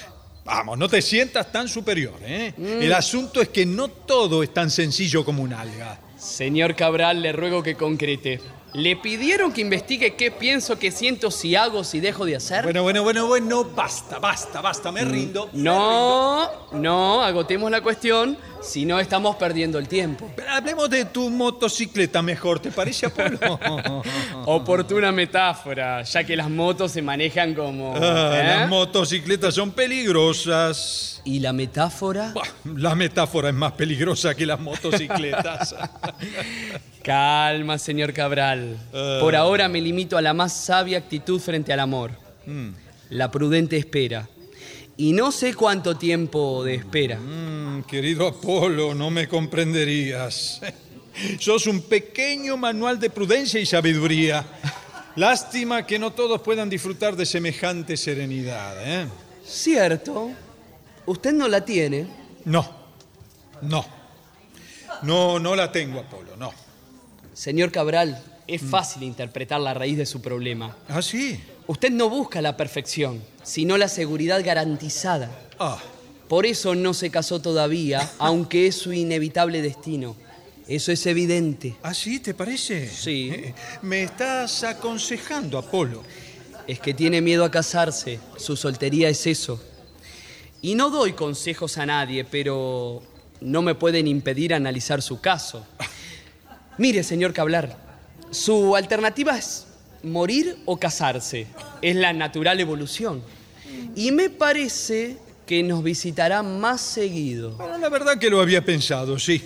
Vamos, no te sientas tan superior, ¿eh? Mm. El asunto es que no todo es tan sencillo como un alga. Señor Cabral, le ruego que concrete. ¿Le pidieron que investigue qué pienso, qué siento, si hago, si dejo de hacer? Bueno, bueno, bueno, bueno, basta, basta, basta, me rindo. No, no, agotemos la cuestión, si no estamos perdiendo el tiempo. Pero hablemos de tu motocicleta mejor, ¿te parece, Apolo? Oportuna metáfora, ya que las motos se manejan como... Ah, ¿eh? Las motocicletas son peligrosas. ¿Y la metáfora? La metáfora es más peligrosa que las motocicletas. Calma, señor Cabral. Ah. Por ahora me limito a la más sabia actitud frente al amor. Mm. La prudente espera. Y no sé cuánto tiempo de espera. Mm, querido Apolo, no me comprenderías. Sos un pequeño manual de prudencia y sabiduría. Lástima que no todos puedan disfrutar de semejante serenidad. ¿eh? Cierto. ¿Usted no la tiene? No, no. No, no la tengo, Apolo, no. Señor Cabral, es fácil interpretar la raíz de su problema. ¿Ah, sí? Usted no busca la perfección, sino la seguridad garantizada. Ah, Por eso no se casó todavía, aunque es su inevitable destino. Eso es evidente. ¿ah, sí? ¿Te parece? Sí. Eh, Me estás aconsejando, Apolo. Es que tiene miedo a casarse. Su soltería es eso. Y no doy consejos a nadie, pero no me pueden impedir analizar su caso. Mire, señor Cablar, su alternativa es morir o casarse. Es la natural evolución. Y me parece que nos visitará más seguido. Bueno, la verdad que lo había pensado, sí.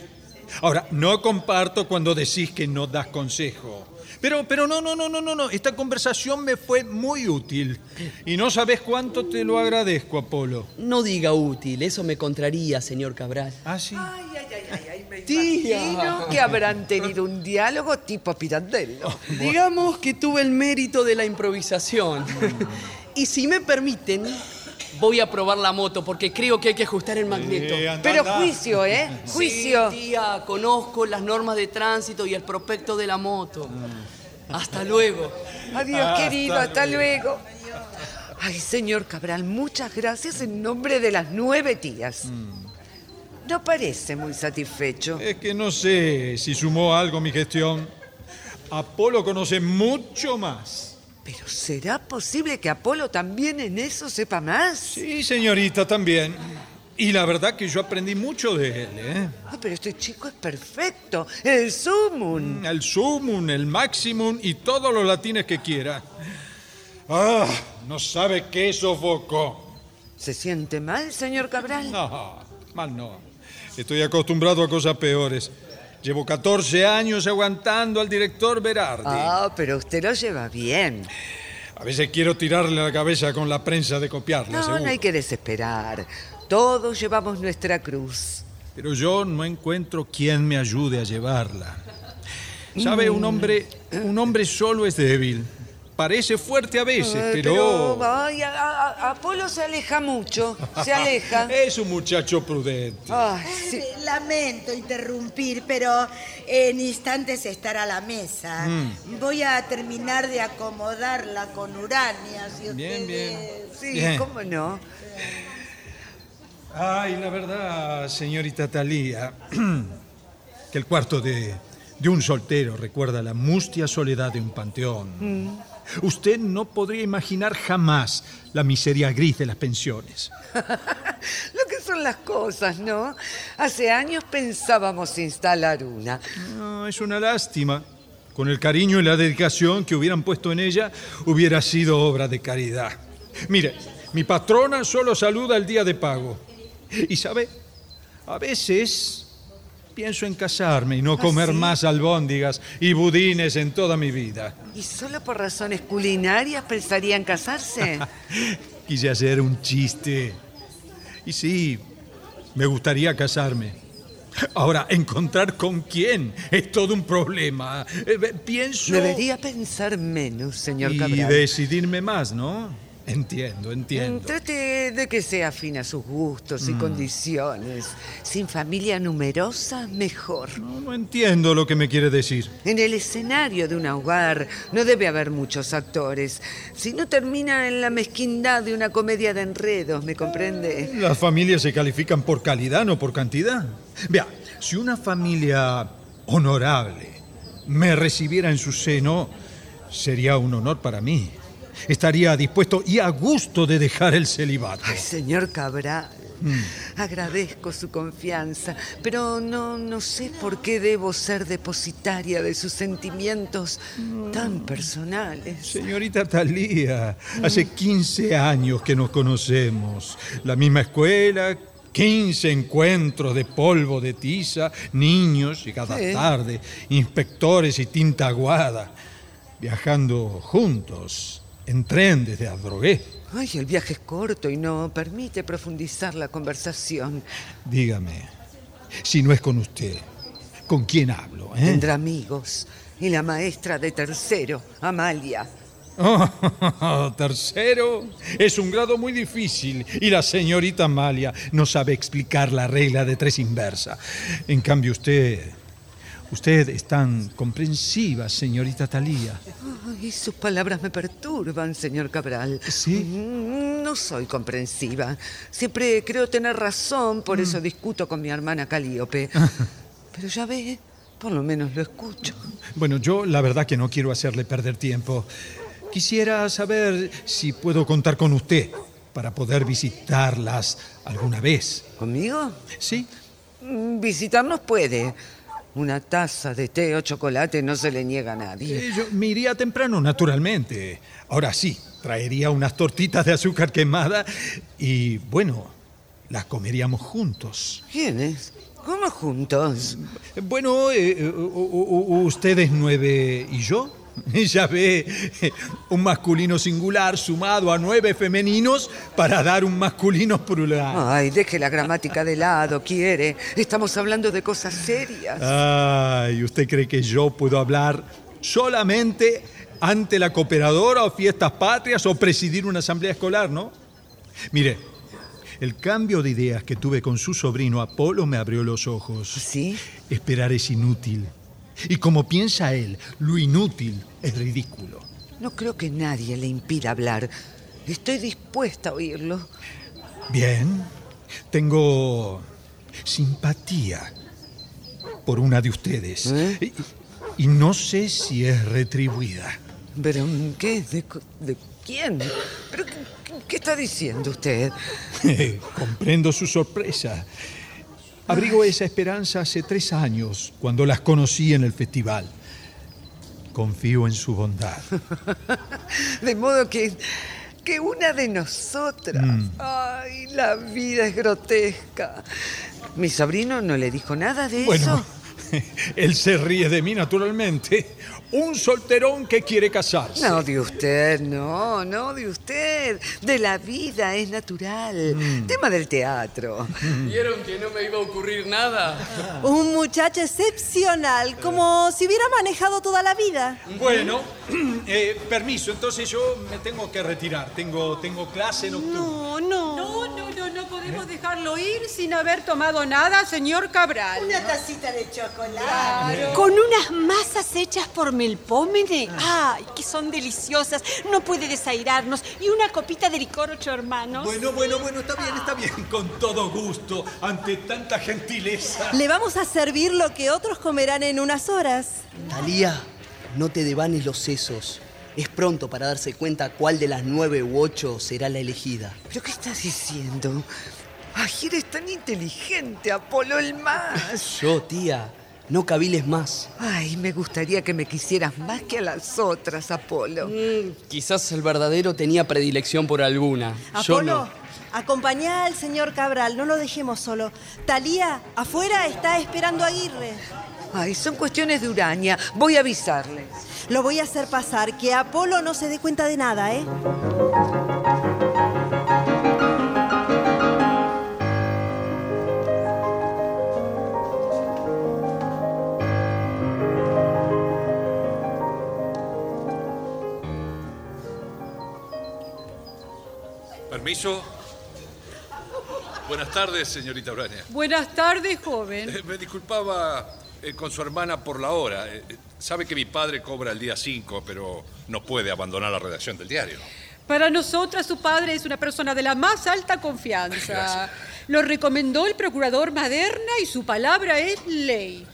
Ahora, no comparto cuando decís que no das consejo. Pero, pero no, no, no, no, no, no. Esta conversación me fue muy útil. Y no sabes cuánto te lo agradezco, Apolo. No diga útil, eso me contraría, señor Cabral. Ah, sí. Ay, ay, ay, ay, ay, me Tía. imagino que habrán tenido un diálogo tipo Pirandello. Digamos que tuve el mérito de la improvisación. y si me permiten, voy a probar la moto porque creo que hay que ajustar el magneto. Eh, anda, Pero anda. juicio, ¿eh? Juicio. Sí, tía, conozco las normas de tránsito y el prospecto de la moto. Hasta luego. Adiós, Hasta querido, hasta luego. luego. Ay, señor Cabral, muchas gracias en nombre de las nueve tías. No parece muy satisfecho. Es que no sé si sumó algo mi gestión. Apolo conoce mucho más. Pero ¿será posible que Apolo también en eso sepa más? Sí, señorita, también. Y la verdad que yo aprendí mucho de él, ¿eh? Ah, pero este chico es perfecto. El sumum. El sumum, el maximum y todos los latines que quiera. Ah, no sabe qué sofocó. ¿Se siente mal, señor Cabral? No, mal no. Estoy acostumbrado a cosas peores. Llevo 14 años aguantando al director Berardi. Ah, pero usted lo lleva bien. A veces quiero tirarle la cabeza con la prensa de copiarle, No, seguro. no hay que desesperar. Todos llevamos nuestra cruz. Pero yo no encuentro quien me ayude a llevarla. ¿Sabe? Un hombre, un hombre solo es débil. Parece fuerte a veces, Ay, pero... ay, a- a- Apolo se aleja mucho. Se aleja. es un muchacho prudente. Ay, sí. Eh, Lamento interrumpir, pero en instantes estará a la mesa. Mm. Voy a terminar de acomodarla con Urania. Si Bien, ustedes- bien. Sí, Bien. ¿cómo no? Ay, la verdad, señorita Talía, que el cuarto de, de un soltero recuerda la mustia soledad de un panteón. Mm. Usted no podría imaginar jamás la miseria gris de las pensiones. Lo que son las cosas, ¿no? Hace años pensábamos instalar una. No, es una lástima. Con el cariño y la dedicación que hubieran puesto en ella, hubiera sido obra de caridad. Mire, mi patrona solo saluda el día de pago. Y sabe, a veces pienso en casarme y no comer sí? más albóndigas y budines en toda mi vida. ¿Y solo por razones culinarias pensarían casarse? Quise hacer un chiste. Y sí, me gustaría casarme. Ahora, encontrar con quién es todo un problema. Eh, Pienso... Debería pensar menos, señor y Cabral. decidirme más, ¿no? Entiendo, entiendo. Trate de que sea afín a sus gustos y Mm. condiciones. Sin familia numerosa, mejor. No, no entiendo lo que me quiere decir. En el escenario de un hogar no debe haber muchos actores. Si no termina en la mezquindad de una comedia de enredos, ¿me comprende? Las familias se califican por calidad, no por cantidad. Vea, si una familia honorable me recibiera en su seno, sería un honor para mí. Estaría dispuesto y a gusto de dejar el celibato. Ay, señor Cabral, Mm. agradezco su confianza, pero no, no sé por qué debo ser depositaria de sus sentimientos tan personales. Señorita Talía, hace 15 años que nos conocemos. La misma escuela, 15 encuentros de polvo de tiza, niños y cada tarde, inspectores y tinta aguada, viajando juntos en tren desde Adrogué. Ay, el viaje es corto y no permite profundizar la conversación. Dígame, si no es con usted, ¿con quién hablo? eh? Tendrá amigos. Y la maestra de tercero, Amalia. Oh, tercero, es un grado muy difícil y la señorita Amalia no sabe explicar la regla de tres inversa. En cambio usted, usted es tan comprensiva, señorita Talía. Ay, sus palabras me perturban, señor Cabral. ¿Sí? Mm, No soy comprensiva. Siempre creo tener razón, por eso discuto con mi hermana Calíope. Pero ya ve, por lo menos lo escucho. Bueno, yo la verdad que no quiero hacerle perder tiempo. Quisiera saber si puedo contar con usted para poder visitarlas alguna vez. ¿Conmigo? Sí. Mm, Visitarnos puede. Una taza de té o chocolate no se le niega a nadie. Yo me iría temprano, naturalmente. Ahora sí, traería unas tortitas de azúcar quemada y, bueno, las comeríamos juntos. ¿Quiénes? ¿Cómo juntos? Bueno, eh, eh, ustedes nueve y yo. Ya ve, un masculino singular sumado a nueve femeninos para dar un masculino plural. Ay, deje la gramática de lado, quiere. Estamos hablando de cosas serias. Ay, ¿usted cree que yo puedo hablar solamente ante la cooperadora o fiestas patrias o presidir una asamblea escolar, no? Mire, el cambio de ideas que tuve con su sobrino Apolo me abrió los ojos. ¿Sí? Esperar es inútil. Y como piensa él, lo inútil es ridículo. No creo que nadie le impida hablar. Estoy dispuesta a oírlo. Bien, tengo simpatía por una de ustedes. Y, y no sé si es retribuida. ¿Pero qué? ¿De, de quién? ¿Pero qué, qué está diciendo usted? Comprendo su sorpresa. Abrigo esa esperanza hace tres años, cuando las conocí en el festival. Confío en su bondad. De modo que, que una de nosotras. Mm. Ay, la vida es grotesca. Mi sobrino no le dijo nada de Bueno, eso. él se ríe de mí, naturalmente. Un solterón que quiere casarse. No de usted, no, no de usted. De la vida es natural. Mm. Tema del teatro. ¿Vieron que no me iba a ocurrir nada? Un muchacho excepcional, como si hubiera manejado toda la vida. Bueno, eh, permiso, entonces yo me tengo que retirar. Tengo, tengo clase nocturna. No, no. No, no, dejarlo ir sin haber tomado nada, señor Cabral. Una tacita de chocolate. Con unas masas hechas por Melpómene. Ay, que son deliciosas. No puede desairarnos. Y una copita de licor ocho hermanos. Bueno, bueno, bueno, está bien, está bien. Con todo gusto, ante tanta gentileza. Le vamos a servir lo que otros comerán en unas horas. Talía, no te devanes los sesos. Es pronto para darse cuenta cuál de las nueve u ocho será la elegida. ¿Pero qué estás diciendo? Ay, eres tan inteligente, Apolo el más. Yo, tía, no caviles más. Ay, me gustaría que me quisieras más que a las otras, Apolo. Quizás el verdadero tenía predilección por alguna. Yo Apolo, no. acompañá al señor Cabral, no lo dejemos solo. Talía, afuera está esperando a Aguirre. Ay, son cuestiones de Uraña. Voy a avisarles. Lo voy a hacer pasar, que Apolo no se dé cuenta de nada, ¿eh? Buenas tardes, señorita Urania. Buenas tardes, joven. Eh, me disculpaba eh, con su hermana por la hora. Eh, eh, sabe que mi padre cobra el día 5, pero no puede abandonar la redacción del diario. Para nosotras, su padre es una persona de la más alta confianza. Gracias. Lo recomendó el procurador Maderna y su palabra es ley.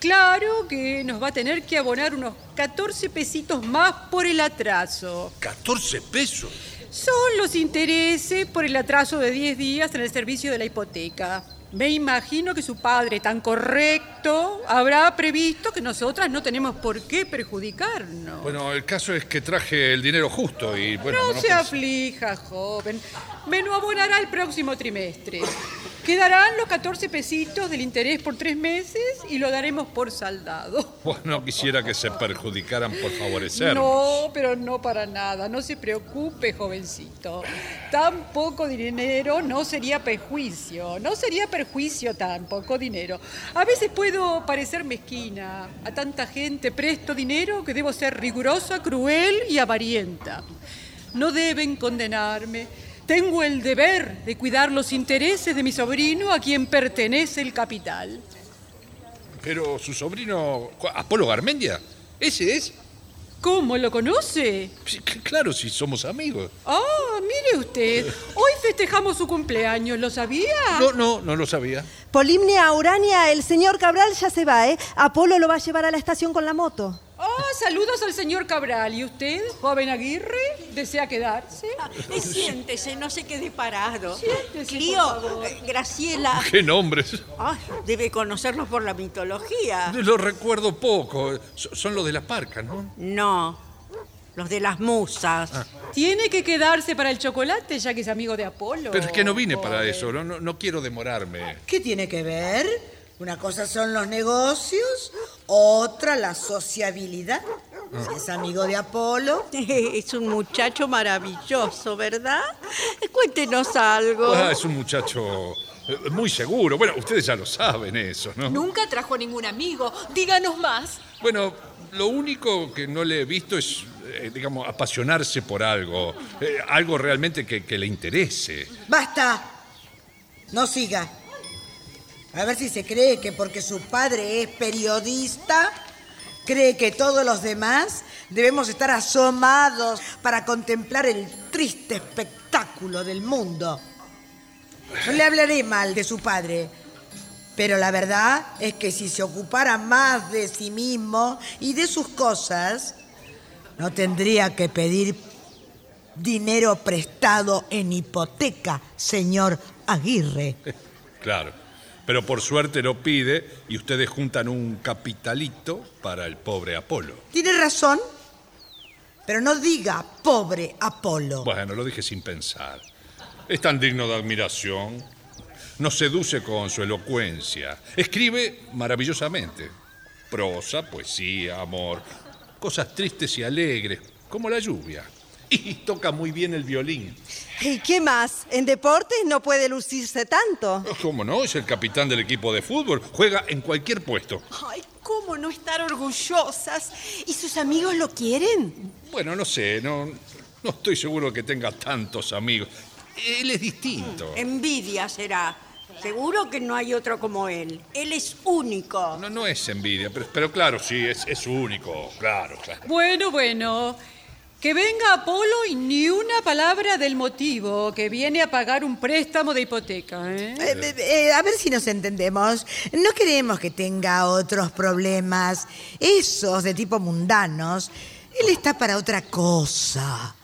Claro que nos va a tener que abonar unos 14 pesitos más por el atraso. ¿14 pesos? Son los intereses por el atraso de 10 días en el servicio de la hipoteca. Me imagino que su padre, tan correcto, habrá previsto que nosotras no tenemos por qué perjudicarnos. Bueno, el caso es que traje el dinero justo y bueno. no no se pensé- aflija, joven. Me lo abonará el próximo trimestre. Quedarán los 14 pesitos del interés por tres meses y lo daremos por saldado. Pues no quisiera que se perjudicaran por favorecernos. No, pero no para nada. No se preocupe, jovencito. Tan poco dinero no sería perjuicio. No sería perjuicio tan poco dinero. A veces puedo parecer mezquina. A tanta gente presto dinero que debo ser rigurosa, cruel y avarienta. No deben condenarme. Tengo el deber de cuidar los intereses de mi sobrino a quien pertenece el capital. Pero su sobrino, Apolo Garmendia, ¿ese es? ¿Cómo lo conoce? Sí, claro, si somos amigos. Ah, mire usted. Hoy festejamos su cumpleaños, ¿lo sabía? No, no, no lo sabía. Polimnia, Urania, el señor Cabral ya se va, ¿eh? Apolo lo va a llevar a la estación con la moto. Ah, saludos al señor Cabral. ¿Y usted, joven Aguirre, desea quedarse? Eh, siéntese, no se quede parado. Siéntese, Clío, por favor. eh, Graciela. ¿Qué nombres? Ay, debe conocerlos por la mitología. Lo recuerdo poco. So- Son los de las parcas, ¿no? No, los de las musas. Ah. Tiene que quedarse para el chocolate, ya que es amigo de Apolo. Pero es que no vine para eso. No, no, no quiero demorarme. ¿Qué tiene que ver? Una cosa son los negocios, otra la sociabilidad. Si es amigo de Apolo. Es un muchacho maravilloso, ¿verdad? Cuéntenos algo. Ah, es un muchacho eh, muy seguro. Bueno, ustedes ya lo saben eso, ¿no? Nunca trajo ningún amigo. Díganos más. Bueno, lo único que no le he visto es, eh, digamos, apasionarse por algo. Eh, algo realmente que, que le interese. Basta. No siga. A ver si se cree que porque su padre es periodista, cree que todos los demás debemos estar asomados para contemplar el triste espectáculo del mundo. No le hablaré mal de su padre, pero la verdad es que si se ocupara más de sí mismo y de sus cosas, no tendría que pedir dinero prestado en hipoteca, señor Aguirre. Claro. Pero por suerte lo pide y ustedes juntan un capitalito para el pobre Apolo. Tiene razón, pero no diga pobre Apolo. Bueno, lo dije sin pensar. Es tan digno de admiración. Nos seduce con su elocuencia. Escribe maravillosamente. Prosa, poesía, amor. Cosas tristes y alegres, como la lluvia. Y toca muy bien el violín. ¿Y qué más? En deportes no puede lucirse tanto. ¿Cómo no? Es el capitán del equipo de fútbol. Juega en cualquier puesto. Ay, ¿cómo no estar orgullosas? ¿Y sus amigos lo quieren? Bueno, no sé, no, no estoy seguro que tenga tantos amigos. Él es distinto. Envidia será. Seguro que no hay otro como él. Él es único. No, no es envidia, pero, pero claro, sí, es, es único, claro, claro. Bueno, bueno. Que venga Apolo y ni una palabra del motivo que viene a pagar un préstamo de hipoteca. ¿eh? Eh, eh, eh, a ver si nos entendemos. No queremos que tenga otros problemas, esos de tipo mundanos. Él está para otra cosa.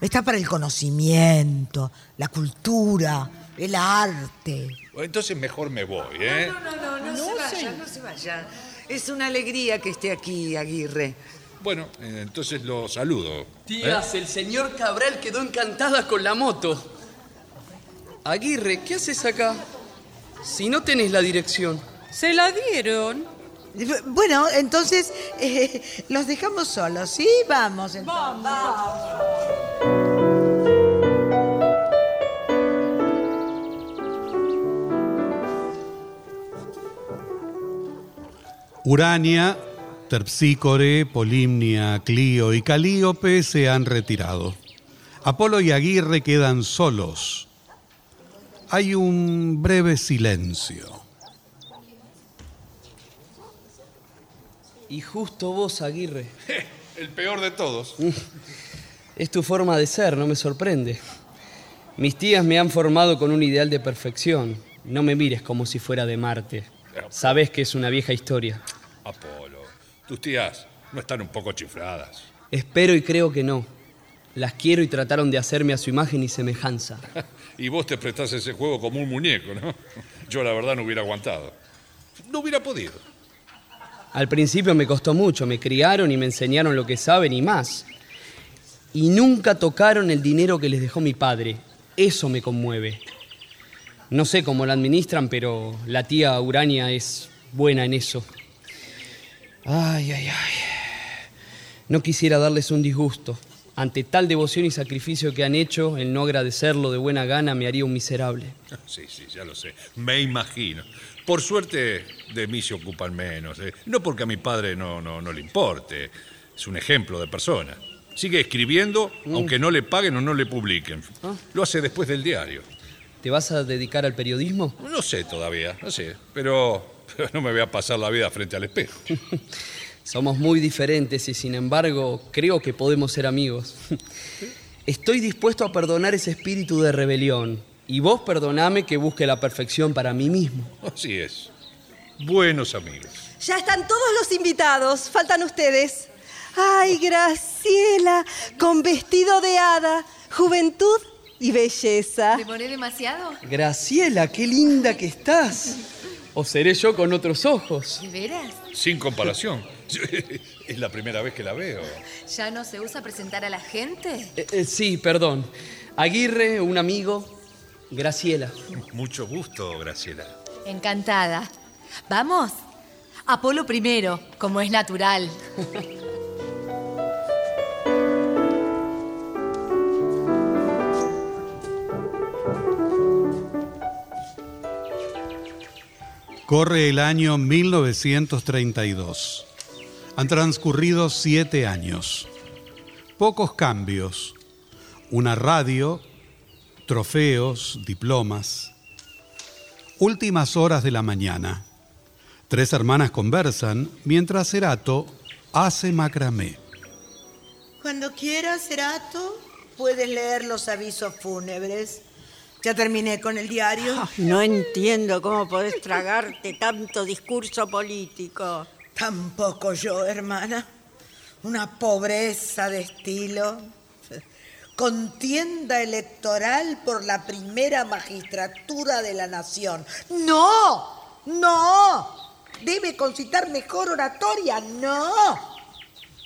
Está para el conocimiento, la cultura, el arte. Entonces mejor me voy, ¿eh? No, no, no, no, se vaya, no se vaya. Es una alegría que esté aquí, Aguirre. Bueno, eh, entonces lo saludo. Tías, ¿eh? el señor Cabral quedó encantada con la moto. Aguirre, ¿qué haces acá? Si no tenés la dirección. Se la dieron. Bueno, entonces eh, los dejamos solos, ¿sí? Vamos entonces. Urania, Terpsícore, Polimnia, Clío y Calíope se han retirado. Apolo y Aguirre quedan solos. Hay un breve silencio. Y justo vos, Aguirre. El peor de todos. Es tu forma de ser, no me sorprende. Mis tías me han formado con un ideal de perfección. No me mires como si fuera de Marte. Sabes que es una vieja historia. Apolo, tus tías no están un poco chifladas. Espero y creo que no. Las quiero y trataron de hacerme a su imagen y semejanza. Y vos te prestás ese juego como un muñeco, ¿no? Yo la verdad no hubiera aguantado. No hubiera podido. Al principio me costó mucho, me criaron y me enseñaron lo que saben y más. Y nunca tocaron el dinero que les dejó mi padre. Eso me conmueve. No sé cómo la administran, pero la tía Urania es buena en eso. Ay, ay, ay. No quisiera darles un disgusto. Ante tal devoción y sacrificio que han hecho, el no agradecerlo de buena gana me haría un miserable. Sí, sí, ya lo sé. Me imagino. Por suerte, de mí se ocupan menos. ¿eh? No porque a mi padre no, no, no le importe. Es un ejemplo de persona. Sigue escribiendo, aunque no le paguen o no le publiquen. Lo hace después del diario. ¿Te vas a dedicar al periodismo? No sé todavía, no sé. Pero, pero no me voy a pasar la vida frente al espejo. Somos muy diferentes y sin embargo creo que podemos ser amigos. Estoy dispuesto a perdonar ese espíritu de rebelión y vos perdoname que busque la perfección para mí mismo. Así es. Buenos amigos. Ya están todos los invitados, faltan ustedes. Ay, Graciela, con vestido de hada, juventud y belleza. ¿Demoré demasiado? Graciela, qué linda que estás. ¿O seré yo con otros ojos? ¿De veras? Sin comparación. es la primera vez que la veo. ¿Ya no se usa presentar a la gente? Eh, eh, sí, perdón. Aguirre, un amigo. Graciela. Mucho gusto, Graciela. Encantada. ¿Vamos? Apolo primero, como es natural. Corre el año 1932. Han transcurrido siete años. Pocos cambios. Una radio, trofeos, diplomas. Últimas horas de la mañana. Tres hermanas conversan mientras Cerato hace macramé. Cuando quieras, Cerato, puedes leer los avisos fúnebres. Ya terminé con el diario. no entiendo cómo podés tragarte tanto discurso político. Tampoco yo, hermana. Una pobreza de estilo. Contienda electoral por la primera magistratura de la nación. ¡No! ¡No! Debe concitar mejor oratoria. ¡No!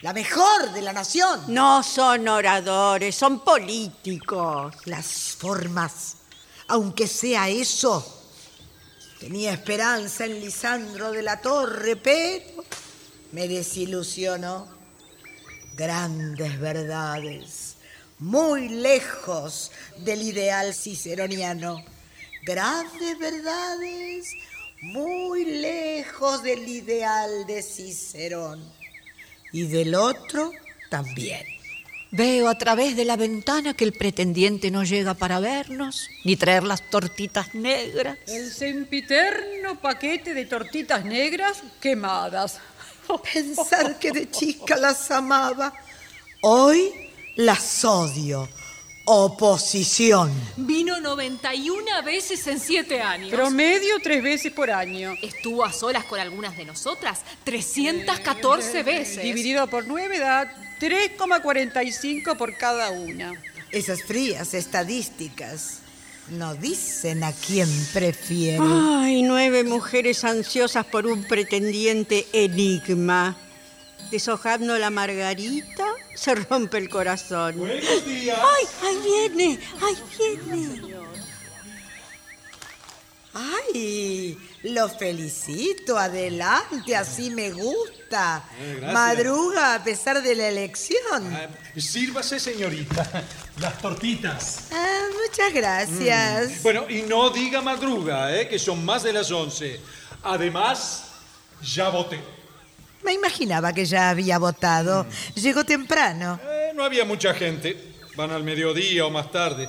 La mejor de la nación. No son oradores, son políticos. Las formas aunque sea eso. Tenía esperanza en Lisandro de la Torre, pero me desilusionó. Grandes verdades, muy lejos del ideal ciceroniano. Grandes verdades, muy lejos del ideal de Cicerón. Y del otro también. Veo a través de la ventana que el pretendiente no llega para vernos, ni traer las tortitas negras. El sempiterno paquete de tortitas negras quemadas. Pensar que de chica las amaba. Hoy las odio. Oposición. Vino 91 veces en 7 años. Promedio tres veces por año. Estuvo a solas con algunas de nosotras 314 veces. Dividido por 9 da 3,45 por cada una. Esas frías estadísticas no dicen a quién prefiere. Ay, nueve mujeres ansiosas por un pretendiente enigma. Deshojando la margarita, se rompe el corazón. Buenos días. ¡Ay, ahí viene! ¡Ahí viene! ¡Ay! Lo felicito, adelante, así me gusta. Eh. Madruga a pesar de la elección. Ah, sírvase, señorita, las tortitas. Ah, muchas gracias. Mm. Bueno, y no diga madruga, ¿eh? que son más de las 11. Además, ya voté. Me imaginaba que ya había votado. Llegó temprano. Eh, no había mucha gente. Van al mediodía o más tarde.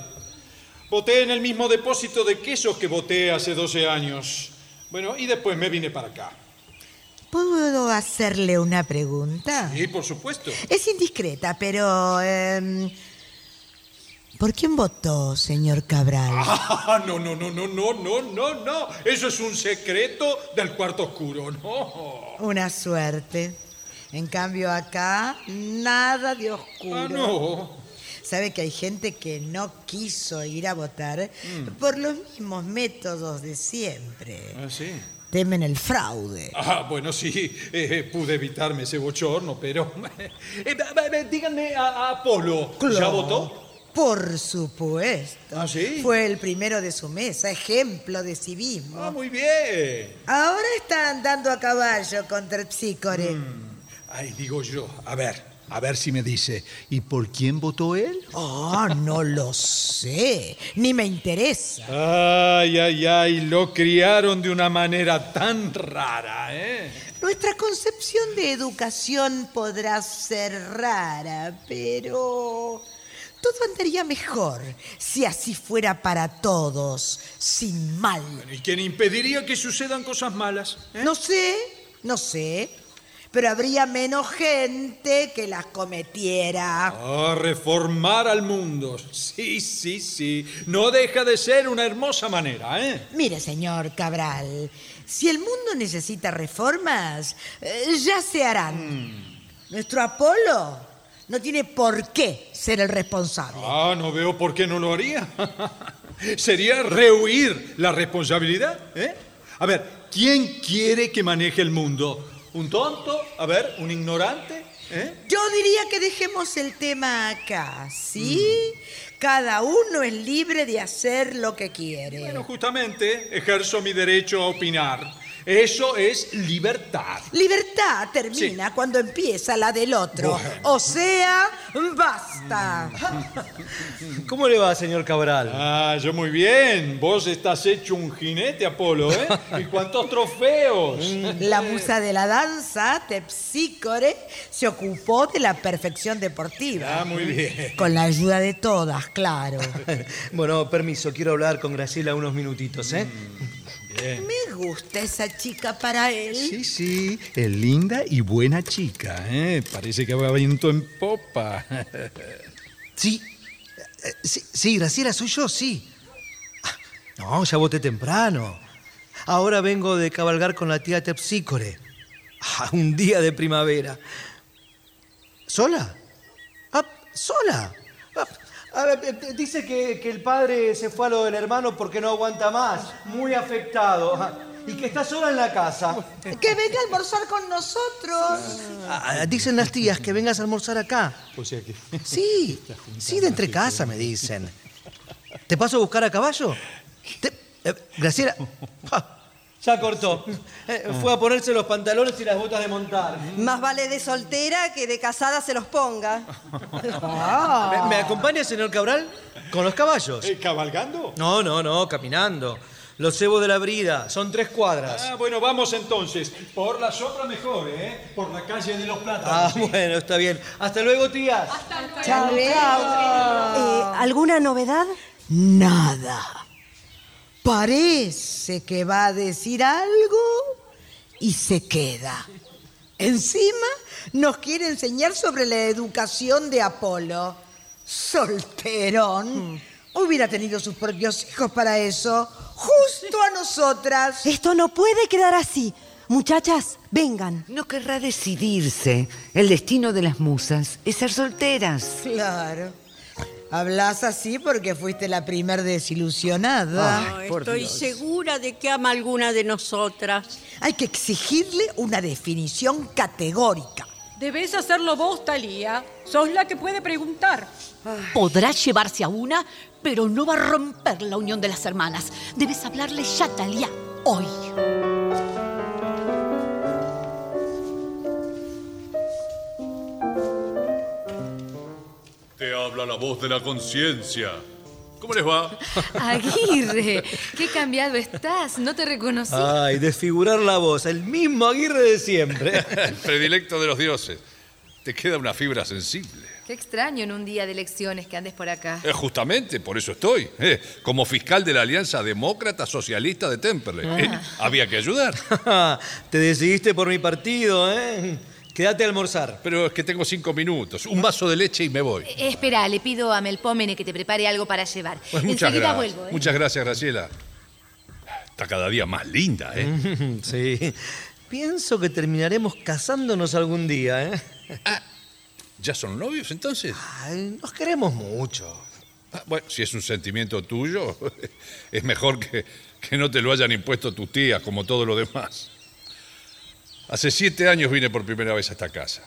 Voté en el mismo depósito de quesos que voté hace 12 años. Bueno, y después me vine para acá. ¿Puedo hacerle una pregunta? Sí, por supuesto. Es indiscreta, pero... em, ¿Por quién votó, señor Cabral? Ah, no, no, no, no, no, no, no, no. Eso es un secreto del cuarto oscuro, no. Una suerte. En cambio acá, nada de oscuro. Ah, no. Sabe que hay gente que no quiso ir a votar Mm. por los mismos métodos de siempre. Ah, sí. Temen el fraude. Ah, bueno, sí, eh, pude evitarme ese bochorno, pero... Eh, díganme a, a Apolo, ¿ya votó? Por supuesto. ¿Ah, sí? Fue el primero de su mesa, ejemplo de civismo. Ah, muy bien. Ahora está andando a caballo con Terpsícore. Mm. Ay, digo yo, a ver, a ver si me dice, ¿y por quién votó él? Oh, no lo sé, ni me interesa. Ay, ay, ay, lo criaron de una manera tan rara, ¿eh? Nuestra concepción de educación podrá ser rara, pero todo andaría mejor si así fuera para todos, sin mal. ¿Y quién impediría que sucedan cosas malas? eh? No sé, no sé, pero habría menos gente que las cometiera. Ah, reformar al mundo. Sí, sí, sí. No deja de ser una hermosa manera, ¿eh? Mire, señor Cabral, si el mundo necesita reformas, eh, ya se harán. Nuestro Apolo no tiene por qué ser el responsable. Ah, no veo por qué no lo haría. Sería rehuir la responsabilidad, ¿eh? A ver, ¿quién quiere que maneje el mundo? ¿Un tonto? A ver, ¿un ignorante? ¿Eh? Yo diría que dejemos el tema acá, ¿sí? Cada uno es libre de hacer lo que quiere. Bueno, justamente ejerzo mi derecho a opinar. Eso es libertad. Libertad termina cuando empieza la del otro. Bueno. O sea, basta. ¿Cómo le va, señor Cabral? Ah, yo muy bien. Vos estás hecho un jinete, Apolo, ¿eh? ¿Y cuántos trofeos? La musa de la danza, Tepsícore, se ocupó de la perfección deportiva. Ah, muy bien. Con la ayuda de todas, claro. Bueno, permiso, quiero hablar con Graciela unos minutitos, ¿eh? Me gusta esa chica para él. Sí, sí, es linda y buena chica, ¿eh? Parece que va viento en popa. Sí, eh, sí, sí, Graciela, soy yo, sí. Ah, No, ya voté temprano. Ahora vengo de cabalgar con la tía Tepsícore. Ah, un día de primavera. ¿Sola? Ah, ¿Sola? Ah, a ver, eh, dice que, que el padre se fue a lo del hermano porque no aguanta más. Muy afectado. Ah, Y que está sola en la casa. Que venga a almorzar con nosotros. Ah, dicen las tías que vengas a almorzar acá. O sea que... Sí, sí, de entre casa, me dicen. ¿Te paso a buscar a caballo? Te- eh, Graciela. Ya cortó. Eh, fue a ponerse los pantalones y las botas de montar. Más vale de soltera que de casada se los ponga. ¿Me, me acompaña, señor Cabral? ¿Con los caballos? Eh, ¿Cabalgando? No, no, no, caminando. Los cebos de la brida, son tres cuadras. Ah, bueno, vamos entonces. Por la sombra mejor, ¿eh? Por la calle de los Ah, plátanos. ¿sí? bueno, está bien. Hasta luego, tías. Chao, Eh, ¿Alguna novedad? Nada. Parece que va a decir algo y se queda. Encima nos quiere enseñar sobre la educación de Apolo. Solterón. Hubiera tenido sus propios hijos para eso. Justo a nosotras. Esto no puede quedar así. Muchachas, vengan. No querrá decidirse. El destino de las musas es ser solteras. Claro. Hablas así porque fuiste la primer desilusionada. No, estoy segura de que ama alguna de nosotras. Hay que exigirle una definición categórica. Debes hacerlo vos, Talía. Sos la que puede preguntar. Podrá llevarse a una, pero no va a romper la unión de las hermanas. Debes hablarle ya, Talía, hoy. Habla la voz de la conciencia. ¿Cómo les va? Aguirre, qué cambiado estás. No te reconocí. Ay, desfigurar la voz, el mismo Aguirre de siempre. El predilecto de los dioses. Te queda una fibra sensible. Qué extraño en un día de elecciones que andes por acá. Eh, justamente, por eso estoy. eh, como fiscal de la Alianza Demócrata Socialista de Temperley. Eh, había que ayudar. Te decidiste por mi partido, ¿eh? Quédate a almorzar. Pero es que tengo cinco minutos. Un vaso de leche y me voy. Eh, espera, le pido a Melpómene que te prepare algo para llevar. Pues muchas Enseguida gracias. vuelvo. ¿eh? Muchas gracias, Graciela. Está cada día más linda, ¿eh? Sí. Pienso que terminaremos casándonos algún día, ¿eh? ¿Ya son novios entonces? Ay, nos queremos mucho. Ah, bueno, si es un sentimiento tuyo, es mejor que, que no te lo hayan impuesto tus tías como todo lo demás. Hace siete años vine por primera vez a esta casa.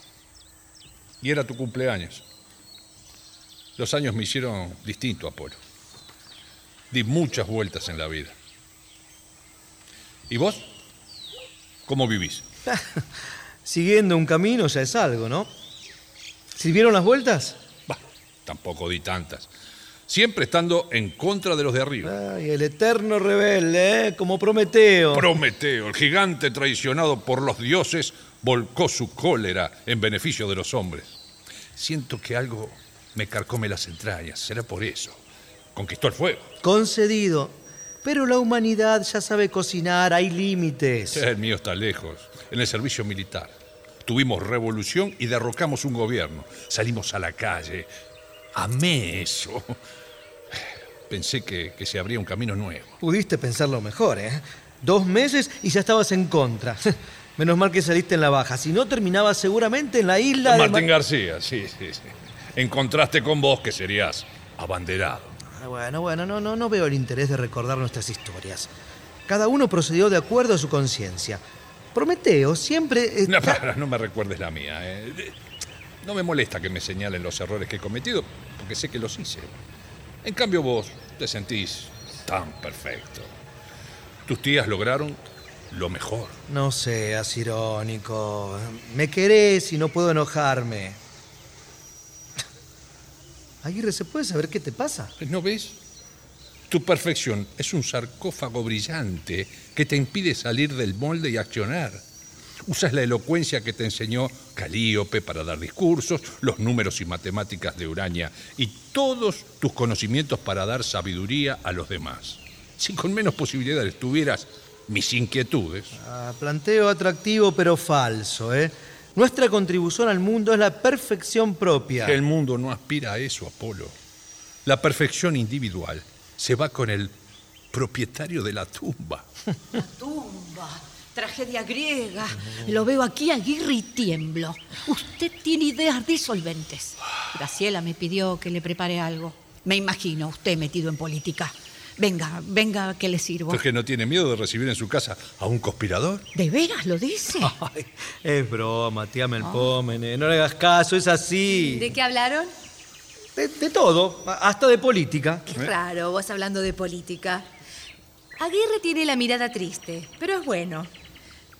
Y era tu cumpleaños. Los años me hicieron distinto, Apolo. Di muchas vueltas en la vida. ¿Y vos? ¿Cómo vivís? Siguiendo un camino ya es algo, ¿no? ¿Sirvieron las vueltas? Tampoco di tantas. Siempre estando en contra de los de arriba. Ay, el eterno rebelde, ¿eh? Como Prometeo. Prometeo, el gigante traicionado por los dioses, volcó su cólera en beneficio de los hombres. Siento que algo me carcome las entrañas. Será por eso. Conquistó el fuego. Concedido. Pero la humanidad ya sabe cocinar, hay límites. El mío está lejos. En el servicio militar. Tuvimos revolución y derrocamos un gobierno. Salimos a la calle. Amé eso. Pensé que, que se abría un camino nuevo. Pudiste pensarlo mejor, ¿eh? Dos meses y ya estabas en contra. Menos mal que saliste en la baja. Si no, terminabas seguramente en la isla de... Martín Ma- García, sí, sí, sí. En contraste con vos, que serías abanderado. Ah, Bueno, bueno, no, no, no veo el interés de recordar nuestras historias. Cada uno procedió de acuerdo a su conciencia. Prometeo siempre... No, está- para, no me recuerdes la mía. eh. No me molesta que me señalen los errores que he cometido, porque sé que los hice. En cambio vos te sentís tan perfecto. Tus tías lograron lo mejor. No seas irónico. Me querés y no puedo enojarme. Aguirre, ¿se puede saber qué te pasa? ¿No ves? Tu perfección es un sarcófago brillante que te impide salir del molde y accionar. Usas la elocuencia que te enseñó Calíope para dar discursos, los números y matemáticas de Urania y todos tus conocimientos para dar sabiduría a los demás. Si con menos posibilidades tuvieras mis inquietudes, Ah, planteo atractivo pero falso, ¿eh? Nuestra contribución al mundo es la perfección propia. el mundo no aspira a eso, Apolo. La perfección individual se va con el propietario de la tumba. Tumba, tragedia griega. Lo veo aquí, Aguirre, y tiemblo. Usted tiene ideas disolventes. Graciela me pidió que le prepare algo. Me imagino usted metido en política. Venga, venga, que le sirvo. ¿Es que no tiene miedo de recibir en su casa a un conspirador? ¿De veras lo dice? Es broma, tía Melpómene. No le hagas caso, es así. ¿De qué hablaron? De, de todo, hasta de política. Qué raro, vos hablando de política. Aguirre tiene la mirada triste, pero es bueno.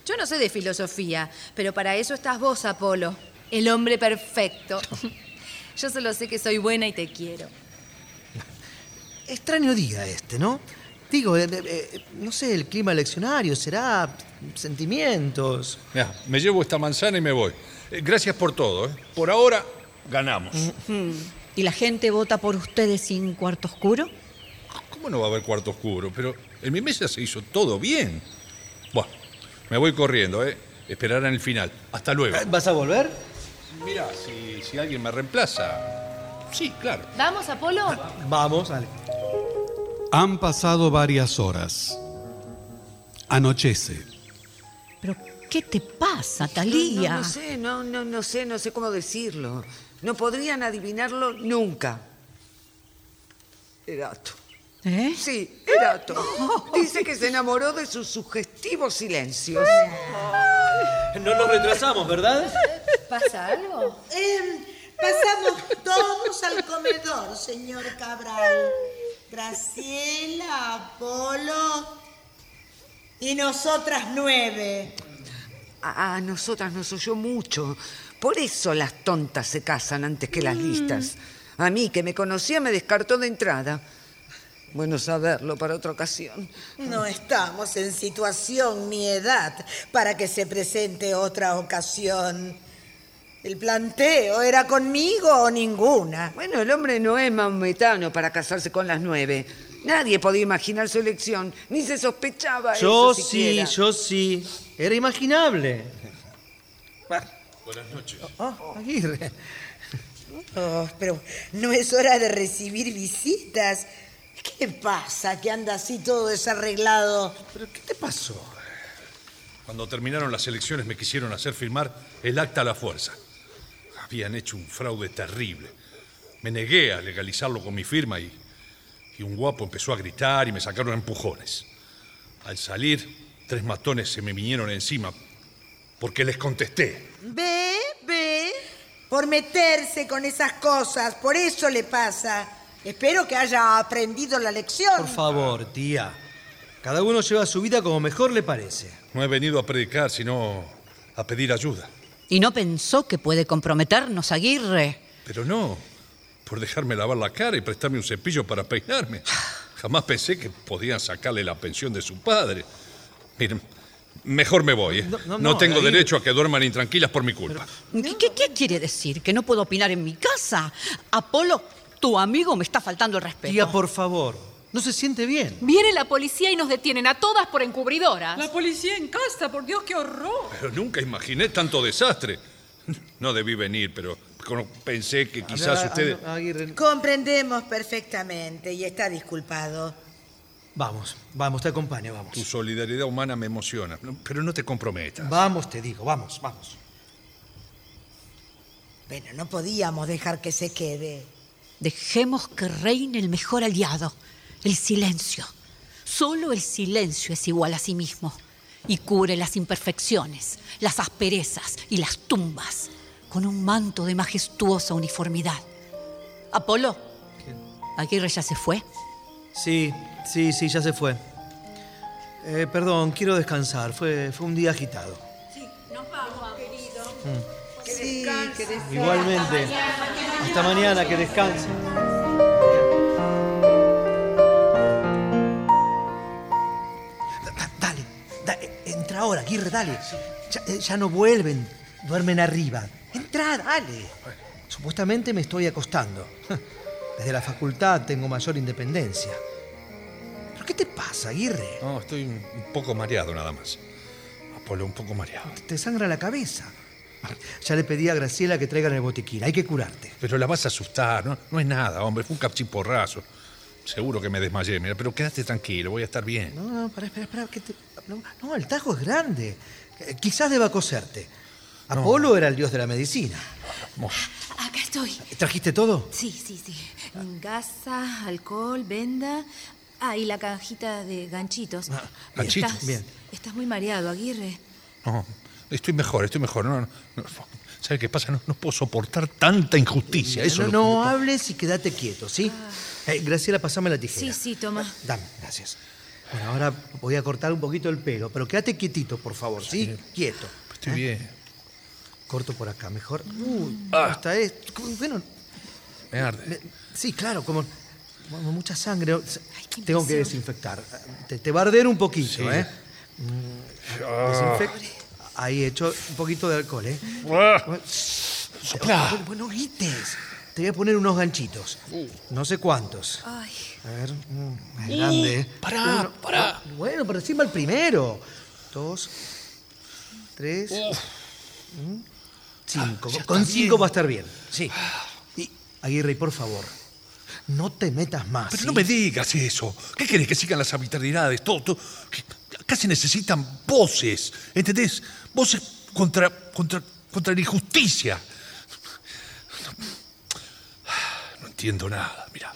Yo no sé de filosofía, pero para eso estás vos, Apolo, el hombre perfecto. Yo solo sé que soy buena y te quiero. Extraño día este, ¿no? Digo, eh, eh, eh, no sé, el clima eleccionario, será sentimientos. Mirá, me llevo esta manzana y me voy. Eh, gracias por todo. ¿eh? Por ahora, ganamos. ¿Y la gente vota por ustedes sin cuarto oscuro? ¿Cómo no va a haber cuarto oscuro? Pero en mi mesa se hizo todo bien. Bueno, me voy corriendo, ¿eh? Esperarán el final. Hasta luego. ¿Vas a volver? Mira, si, si alguien me reemplaza. Sí, claro. ¿Vamos, Apolo? Vamos, dale. Han pasado varias horas. Anochece. ¿Pero qué te pasa, No, Talía? no, no sé, no, no, no sé, no sé cómo decirlo. No podrían adivinarlo nunca. Erato. ¿Eh? Sí, Erato. Dice que se enamoró de sus sugestivos silencios. No nos retrasamos, ¿verdad? ¿Pasa algo? Em, pasamos todos al comedor, señor Cabral. Graciela, Apolo y nosotras nueve. A, a nosotras nos oyó mucho. Por eso las tontas se casan antes que las listas. A mí, que me conocía, me descartó de entrada. Bueno saberlo para otra ocasión. No estamos en situación ni edad para que se presente otra ocasión. El planteo era conmigo o ninguna. Bueno, el hombre no es maometano para casarse con las nueve. Nadie podía imaginar su elección, ni se sospechaba Yo eso sí, siquiera. yo sí. Era imaginable. Buenas noches. Ah, Aguirre. Oh, pero no es hora de recibir visitas. ¿Qué pasa que anda así todo desarreglado? ¿Pero qué te pasó? Cuando terminaron las elecciones me quisieron hacer firmar el acta a la fuerza. Habían hecho un fraude terrible. Me negué a legalizarlo con mi firma y, y un guapo empezó a gritar y me sacaron a empujones. Al salir, tres matones se me vinieron encima porque les contesté. Ve, ve. por meterse con esas cosas, por eso le pasa. Espero que haya aprendido la lección. Por favor, tía. Cada uno lleva su vida como mejor le parece. No he venido a predicar, sino a pedir ayuda. ¿Y no pensó que puede comprometernos, Aguirre? Pero no, por dejarme lavar la cara y prestarme un cepillo para peinarme. Jamás pensé que podían sacarle la pensión de su padre. Miren, mejor me voy. ¿eh? No, no, no, tengo Aguirre. derecho a que duerman intranquilas por mi culpa. ¿Qué, qué- qué quiere decir? ¿Que no puedo opinar en mi casa? Apolo, tu amigo me está faltando el respeto. Tía, por favor. No se siente bien. Viene la policía y nos detienen a todas por encubridoras. La policía en casa, por Dios, qué horror. Pero nunca imaginé tanto desastre. No debí venir, pero pensé que quizás ustedes... Comprendemos perfectamente y está disculpado. Vamos, vamos, te acompaño, vamos. Tu solidaridad humana me emociona, pero no te comprometas. Vamos, te digo, vamos, vamos. Bueno, no podíamos dejar que se quede. Dejemos que reine el mejor aliado, el silencio. Solo el silencio es igual a sí mismo y cubre las imperfecciones, las asperezas y las tumbas con un manto de majestuosa uniformidad. Apolo, Aguirre ya se fue. Sí, sí, sí, ya se fue. Eh, perdón, quiero descansar. Fue, fue un día agitado. Nos vamos, querido. Mm. Que descanse. Igualmente. Hasta mañana, que descanse. Da- Dale, da- entra ahora, Aguirre, dale. Ya, eh, ya no vuelven, duermen arriba. Entra, dale. Supuestamente me estoy acostando. Desde la facultad tengo mayor independencia. ¿Pero qué te pasa, Aguirre? No, estoy un un poco mareado nada más. Apolo, un poco mareado. Te sangra la cabeza. Ya le pedí a Graciela que traigan el botiquín. Hay que curarte. Pero la vas a asustar, ¿no? No es nada, hombre, fue un cachiporrazo. Seguro que me desmayé, mira, pero quédate tranquilo, voy a estar bien. No, no, pará, espera, espera. que te- No, no, el tajo es grande. Eh, Quizás deba coserte. Apolo era el dios de la medicina. Acá estoy. ¿Trajiste todo? Sí, sí, sí. Gasa, alcohol, venda. Ah, y la cajita de ganchitos. Ah, ganchitos, Estás- bien. Estás muy mareado, Aguirre. No, estoy mejor, estoy mejor. No, no, no. ¿Sabe qué pasa? No, no puedo soportar tanta injusticia. Eso no, hables y quédate quieto, ¿sí? Eh, Graciela, pasame la tijera. Sí, sí, toma. Dame, gracias. Bueno, ahora voy a cortar un poquito el pelo, pero quédate quietito, por favor, ¿sí? Quieto. Estoy bien. Corto por acá, mejor. Uy, Ah. hasta esto. como- Bueno, Me arde. me- sí, claro, como, como mucha sangre. Tengo que desinfectar. Te, te va a arder un poquito, Sí. ¿eh? Mm, Ah. desinfec- Ahí he hecho un poquito de alcohol, ¿eh? Ah. Bueno, Soplá. Bueno, bueno, no grites. Te voy a poner unos ganchitos. No sé cuántos. Ay. A ver, mm, es Uh, grande. ¿eh? pará, Uno, pará. ah, Bueno, pero encima el primero. Dos, tres, mm, cinco. Ah, ya Con está cinco bien. va a estar bien. Sí. Y, Aguirre, por favor, no te metas más. Pero ¿sí? no me digas eso. ¿Qué querés que sigan las arbitrariedades? Todo, todo. Acá se necesitan voces, ¿entendés? Voces contra, contra, contra la injusticia. No entiendo nada, mira.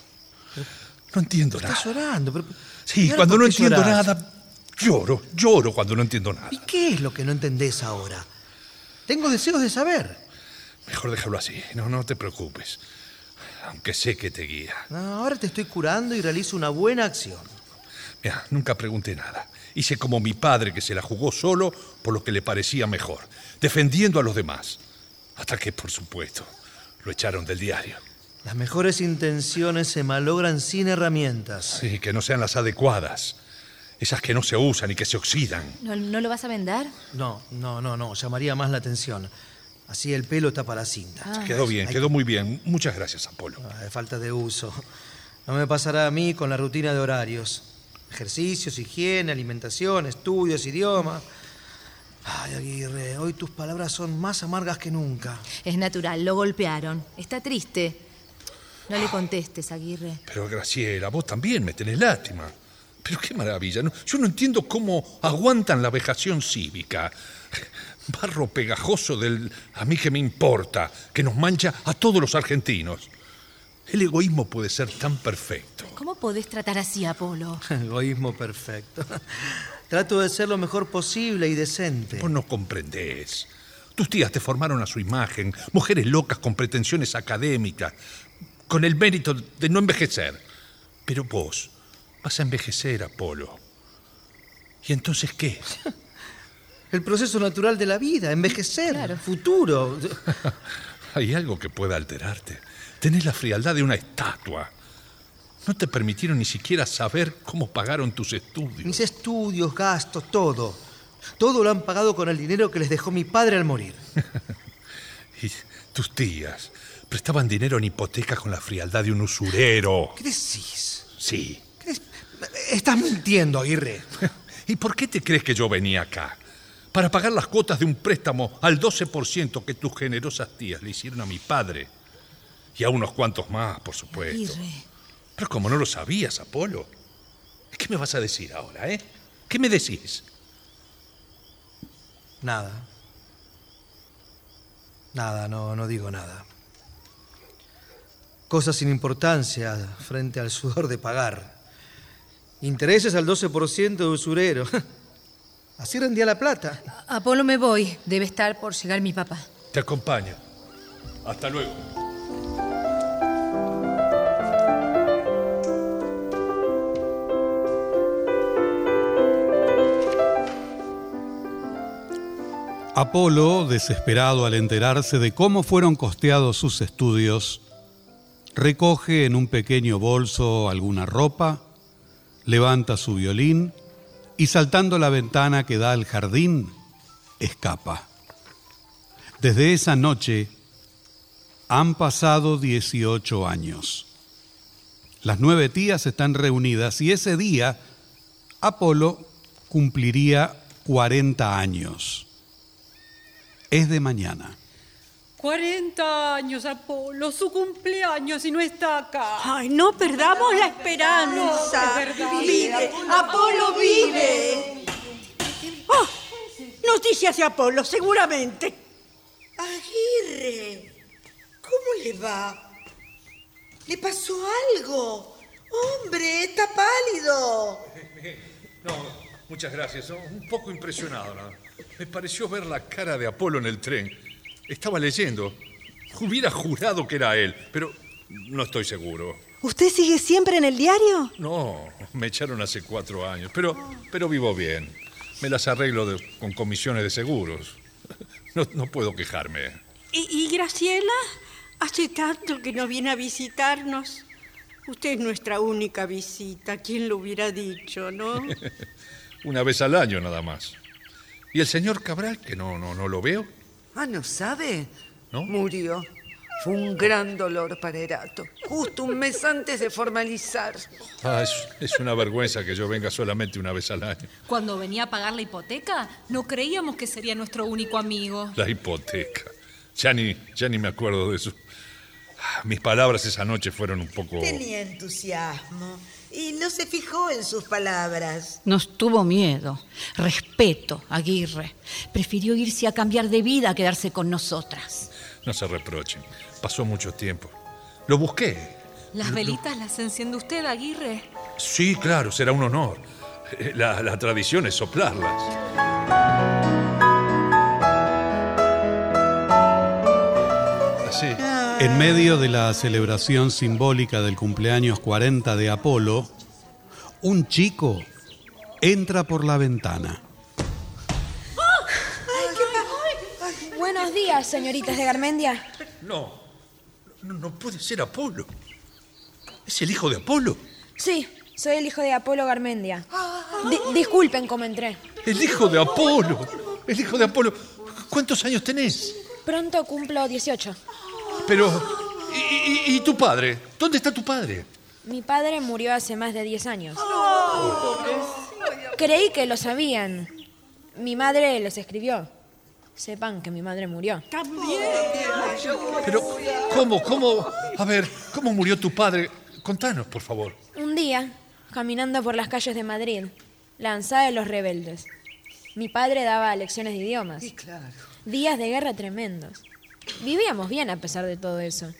No entiendo nada. Estás llorando. Pero, Sí, ¿y ahora cuando no entiendo llorás? nada, lloro, lloro cuando no entiendo nada. ¿Y qué es lo que no entendés ahora? Tengo deseos de saber. Mejor déjalo así, no, no te preocupes. Aunque sé que te guía. No, ahora te estoy curando y realizo una buena acción. Mira, nunca pregunté nada. Hice como mi padre que se la jugó solo por lo que le parecía mejor, defendiendo a los demás. Hasta que, por supuesto, lo echaron del diario. Las mejores intenciones se malogran sin herramientas. Sí, que no sean las adecuadas. Esas que no se usan y que se oxidan. ¿No, no lo vas a vendar? No, no, no, no, llamaría más la atención. Así el pelo tapa la cinta. Ah. Quedó bien, quedó muy bien. Muchas gracias, Apolo. Ah, de falta de uso. No me pasará a mí con la rutina de horarios. Ejercicios, higiene, alimentación, estudios, idioma. Ay, Aguirre, hoy tus palabras son más amargas que nunca. Es natural, lo golpearon. Está triste. No le contestes, Aguirre. Pero Graciela, vos también me tenés lástima. Pero qué maravilla. ¿no? Yo no entiendo cómo aguantan la vejación cívica. Barro pegajoso del a mí que me importa, que nos mancha a todos los argentinos. El egoísmo puede ser tan perfecto. ¿Cómo podés tratar así a Apolo? Egoísmo perfecto. Trato de ser lo mejor posible y decente. Vos no comprendés. Tus tías te formaron a su imagen, mujeres locas con pretensiones académicas, con el mérito de no envejecer. Pero vos vas a envejecer, Apolo. ¿Y entonces qué? El proceso natural de la vida, envejecer, futuro. Hay algo que pueda alterarte. Tenés la frialdad de una estatua. No te permitieron ni siquiera saber cómo pagaron tus estudios. Mis estudios, gastos, todo. Todo lo han pagado con el dinero que les dejó mi padre al morir. y tus tías prestaban dinero en hipoteca con la frialdad de un usurero. ¿Qué decís? Sí. Estás mintiendo, Aguirre. ¿Y por qué te crees que yo venía acá? Para pagar las cuotas de un préstamo al 12% que tus generosas tías le hicieron a mi padre. Y a unos cuantos más, por supuesto. Aguirre. Pero como no lo sabías, Apolo, ¿qué me vas a decir ahora, eh? ¿Qué me decís? Nada. Nada, no, no digo nada. Cosas sin importancia frente al sudor de pagar. Intereses al 12% de usurero. Así rendía la plata. Apolo, me voy. Debe estar por llegar mi papá. Te acompaño. Hasta luego. Apolo, desesperado al enterarse de cómo fueron costeados sus estudios, recoge en un pequeño bolso alguna ropa, levanta su violín y saltando la ventana que da al jardín, escapa. Desde esa noche han pasado 18 años. Las nueve tías están reunidas y ese día Apolo cumpliría 40 años. Es de mañana. 40 años, Apolo, su cumpleaños y no está acá. Ay, no perdamos la esperanza. No, es verdad. vive, Apolo vive. Oh, noticias de Apolo, seguramente. Aguirre, ¿cómo le va? ¿Le pasó algo? Hombre, está pálido. No, muchas gracias. Un poco impresionado. ¿no? Me pareció ver la cara de Apolo en el tren. Estaba leyendo. Hubiera jurado que era él, pero no estoy seguro. ¿Usted sigue siempre en el diario? No, me echaron hace cuatro años, pero, pero vivo bien. Me las arreglo de- con comisiones de seguros. No, no puedo quejarme. ¿Y, y Graciela? Hace tanto que no viene a visitarnos. Usted es nuestra única visita. ¿Quién lo hubiera dicho, no? Una vez al año nada más. ¿Y el señor Cabral, que no, no, no lo veo? Ah, ¿no sabe? ¿No? Murió. Fue un gran dolor para Erato. Justo un mes antes de formalizar. Ah, es, es una vergüenza que yo venga solamente una vez al año. Cuando venía a pagar la hipoteca, no creíamos que sería nuestro único amigo. La hipoteca. Ya ni, ya ni me acuerdo de eso. Ah, Mis palabras esa noche fueron un poco... Tenía entusiasmo y no se fijó en sus palabras. Nos tuvo miedo, respeto, Aguirre. Prefirió irse a cambiar de vida a quedarse con nosotras. No se reprochen. Pasó mucho tiempo. Lo busqué. ¿Las velitas las enciende usted, Aguirre? Sí, claro, será un honor. Eh, La, la tradición es soplarlas. En medio de la celebración simbólica del cumpleaños 40 de Apolo, un chico entra por la ventana. Buenos días, señoritas de Garmendia. No, no, no puede ser Apolo. ¿Es el hijo de Apolo? Sí, soy el hijo de Apolo Garmendia. Di- disculpen cómo entré. El hijo de Apolo. El hijo de Apolo. ¿Cuántos años tenés? Pronto cumplo 18. Pero... ¿Y, y- y tu padre? ¿Dónde está tu padre? Mi padre murió hace más de 10 años. Creí que lo sabían. Mi madre los escribió. Sepan que mi madre murió. Pero, ¿cómo, cómo? A ver, ¿cómo murió tu padre? Contanos, por favor. Un día, caminando por las calles de Madrid, lanzada de los rebeldes, mi padre daba lecciones de idiomas. Días de guerra tremendos. Vivíamos bien a pesar de todo eso.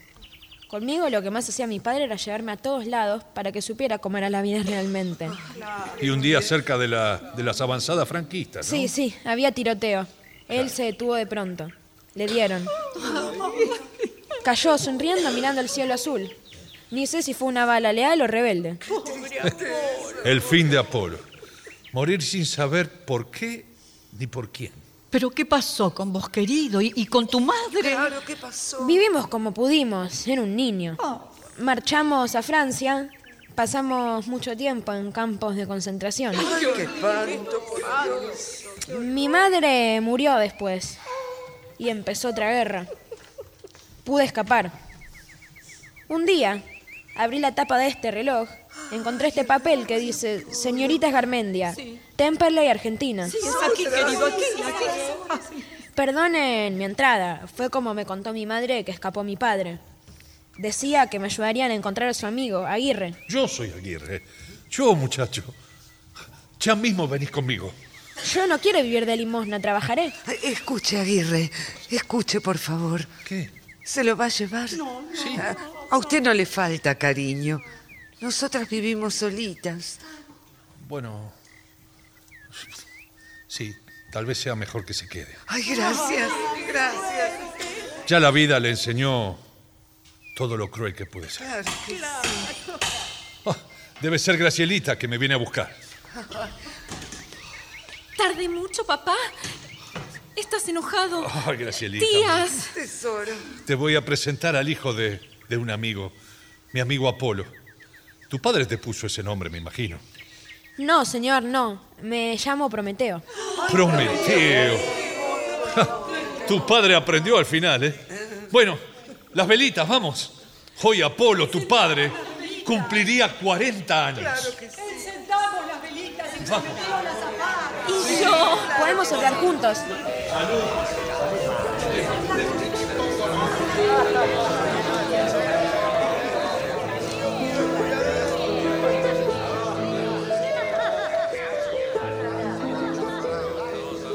Conmigo lo que más hacía mi padre era llevarme a todos lados para que supiera cómo era la vida realmente. Y un día cerca de, la, de las avanzadas franquistas, ¿no? Sí, sí, había tiroteo. Él se detuvo de pronto. Le dieron. Cayó sonriendo mirando el cielo azul. Ni sé si fue una bala leal o rebelde. El fin de Apolo. Morir sin saber por qué ni por quién. ¿Pero qué pasó con vos, querido? ¿Y, y con tu madre? Claro, ¿qué pasó? Vivimos como pudimos, era un niño. Marchamos a Francia, pasamos mucho tiempo en campos de concentración. Ay, qué espanto, por Dios. Mi madre murió después y empezó otra guerra. Pude escapar. Un día abrí la tapa de este reloj, encontré este papel que dice Señorita Garmendia, Temperley, Argentina. Sí, es aquí, querido, aquí, aquí. Perdonen mi entrada, fue como me contó mi madre que escapó mi padre. Decía que me ayudarían a encontrar a su amigo, Aguirre. Yo soy Aguirre. Yo, muchacho. Ya mismo venís conmigo. Yo no quiero vivir de limosna, trabajaré. Escuche, Aguirre. Escuche, por favor. ¿Qué? ¿Se lo va a llevar? No, A, a usted no le falta cariño. Nosotras vivimos solitas. Bueno. Sí, tal vez sea mejor que se quede. Ay, gracias, gracias. Ya la vida le enseñó todo lo cruel que puede ser. Claro que sí. Ah, debe ser Gracielita que me viene a buscar. ¿Tardé mucho, papá? ¿Estás enojado? Ay, Gracielita. Tías. Tesoro. Te voy a presentar al hijo de, de un amigo, mi amigo Apolo. Tu padre te puso ese nombre, me imagino. No, señor, no. Me llamo Prometeo. Prometeo. Tu padre aprendió al final, ¿eh? Bueno, las velitas, vamos. Hoy Apolo, tu padre, cumpliría 40 años. Encendamos las velitas y las apaga. Y yo. Podemos orar juntos.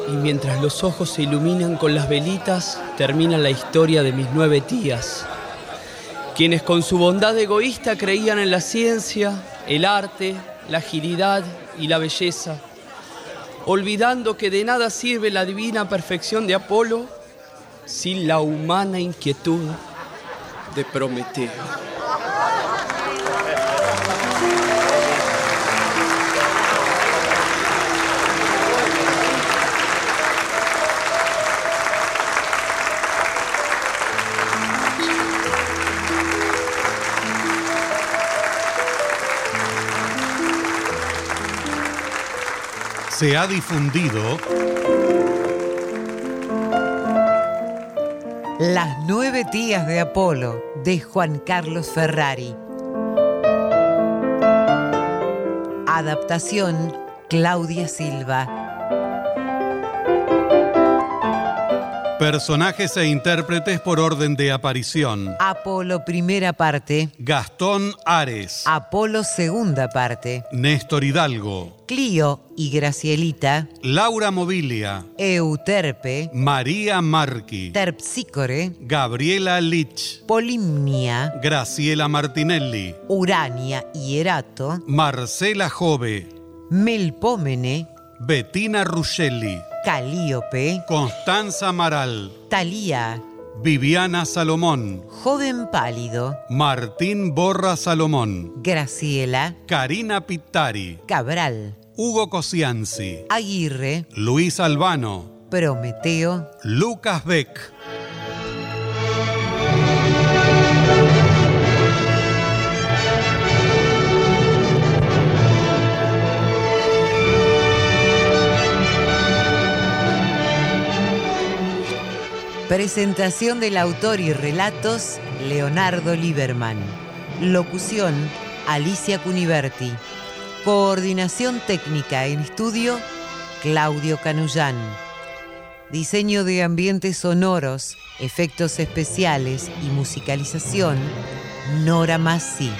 Y mientras los ojos se iluminan con las velitas, termina la historia de mis nueve tías, quienes con su bondad egoísta creían en la ciencia, el arte, la agilidad y la belleza, olvidando que de nada sirve la divina perfección de Apolo sin la humana inquietud de Prometeo. Se ha difundido Las nueve tías de Apolo de Juan Carlos Ferrari. Adaptación Claudia Silva. Personajes e intérpretes por orden de aparición. Apolo primera parte. Gastón Ares, Apolo segunda parte. Néstor Hidalgo, Clio y Gracielita. Laura Mobilia, Euterpe. María Marchi, Terpsícore. Gabriela Lich, Polimnia. Graciela Martinelli, Urania y Erato. Marcela Jove, Melpómene. Bettina Ruscelli, Calíope. Constanza Amaral, Talía. Viviana Salomón, Joven pálido. Martín Borra Salomón, Graciela. Karina Pittari, Cabral. Hugo Cosianzi, Aguirre. Luis Albano, Prometeo. Lucas Beck. Presentación del autor y relatos, Leonardo Lieberman. Locución, Alicia Cuniverti. Coordinación técnica en estudio, Claudio Canullán. Diseño de ambientes sonoros, efectos especiales y musicalización, Nora Massi.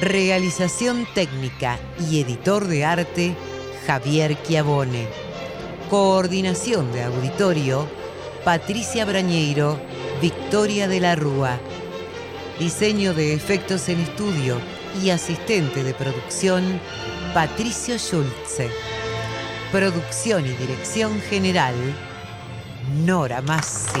Realización técnica y editor de arte, Javier Chiavone. Coordinación de auditorio, Patricia Brañeiro, Victoria de la Rúa. Diseño de efectos en estudio y asistente de producción, Patricio Schulze. Producción y dirección general, Nora Massi.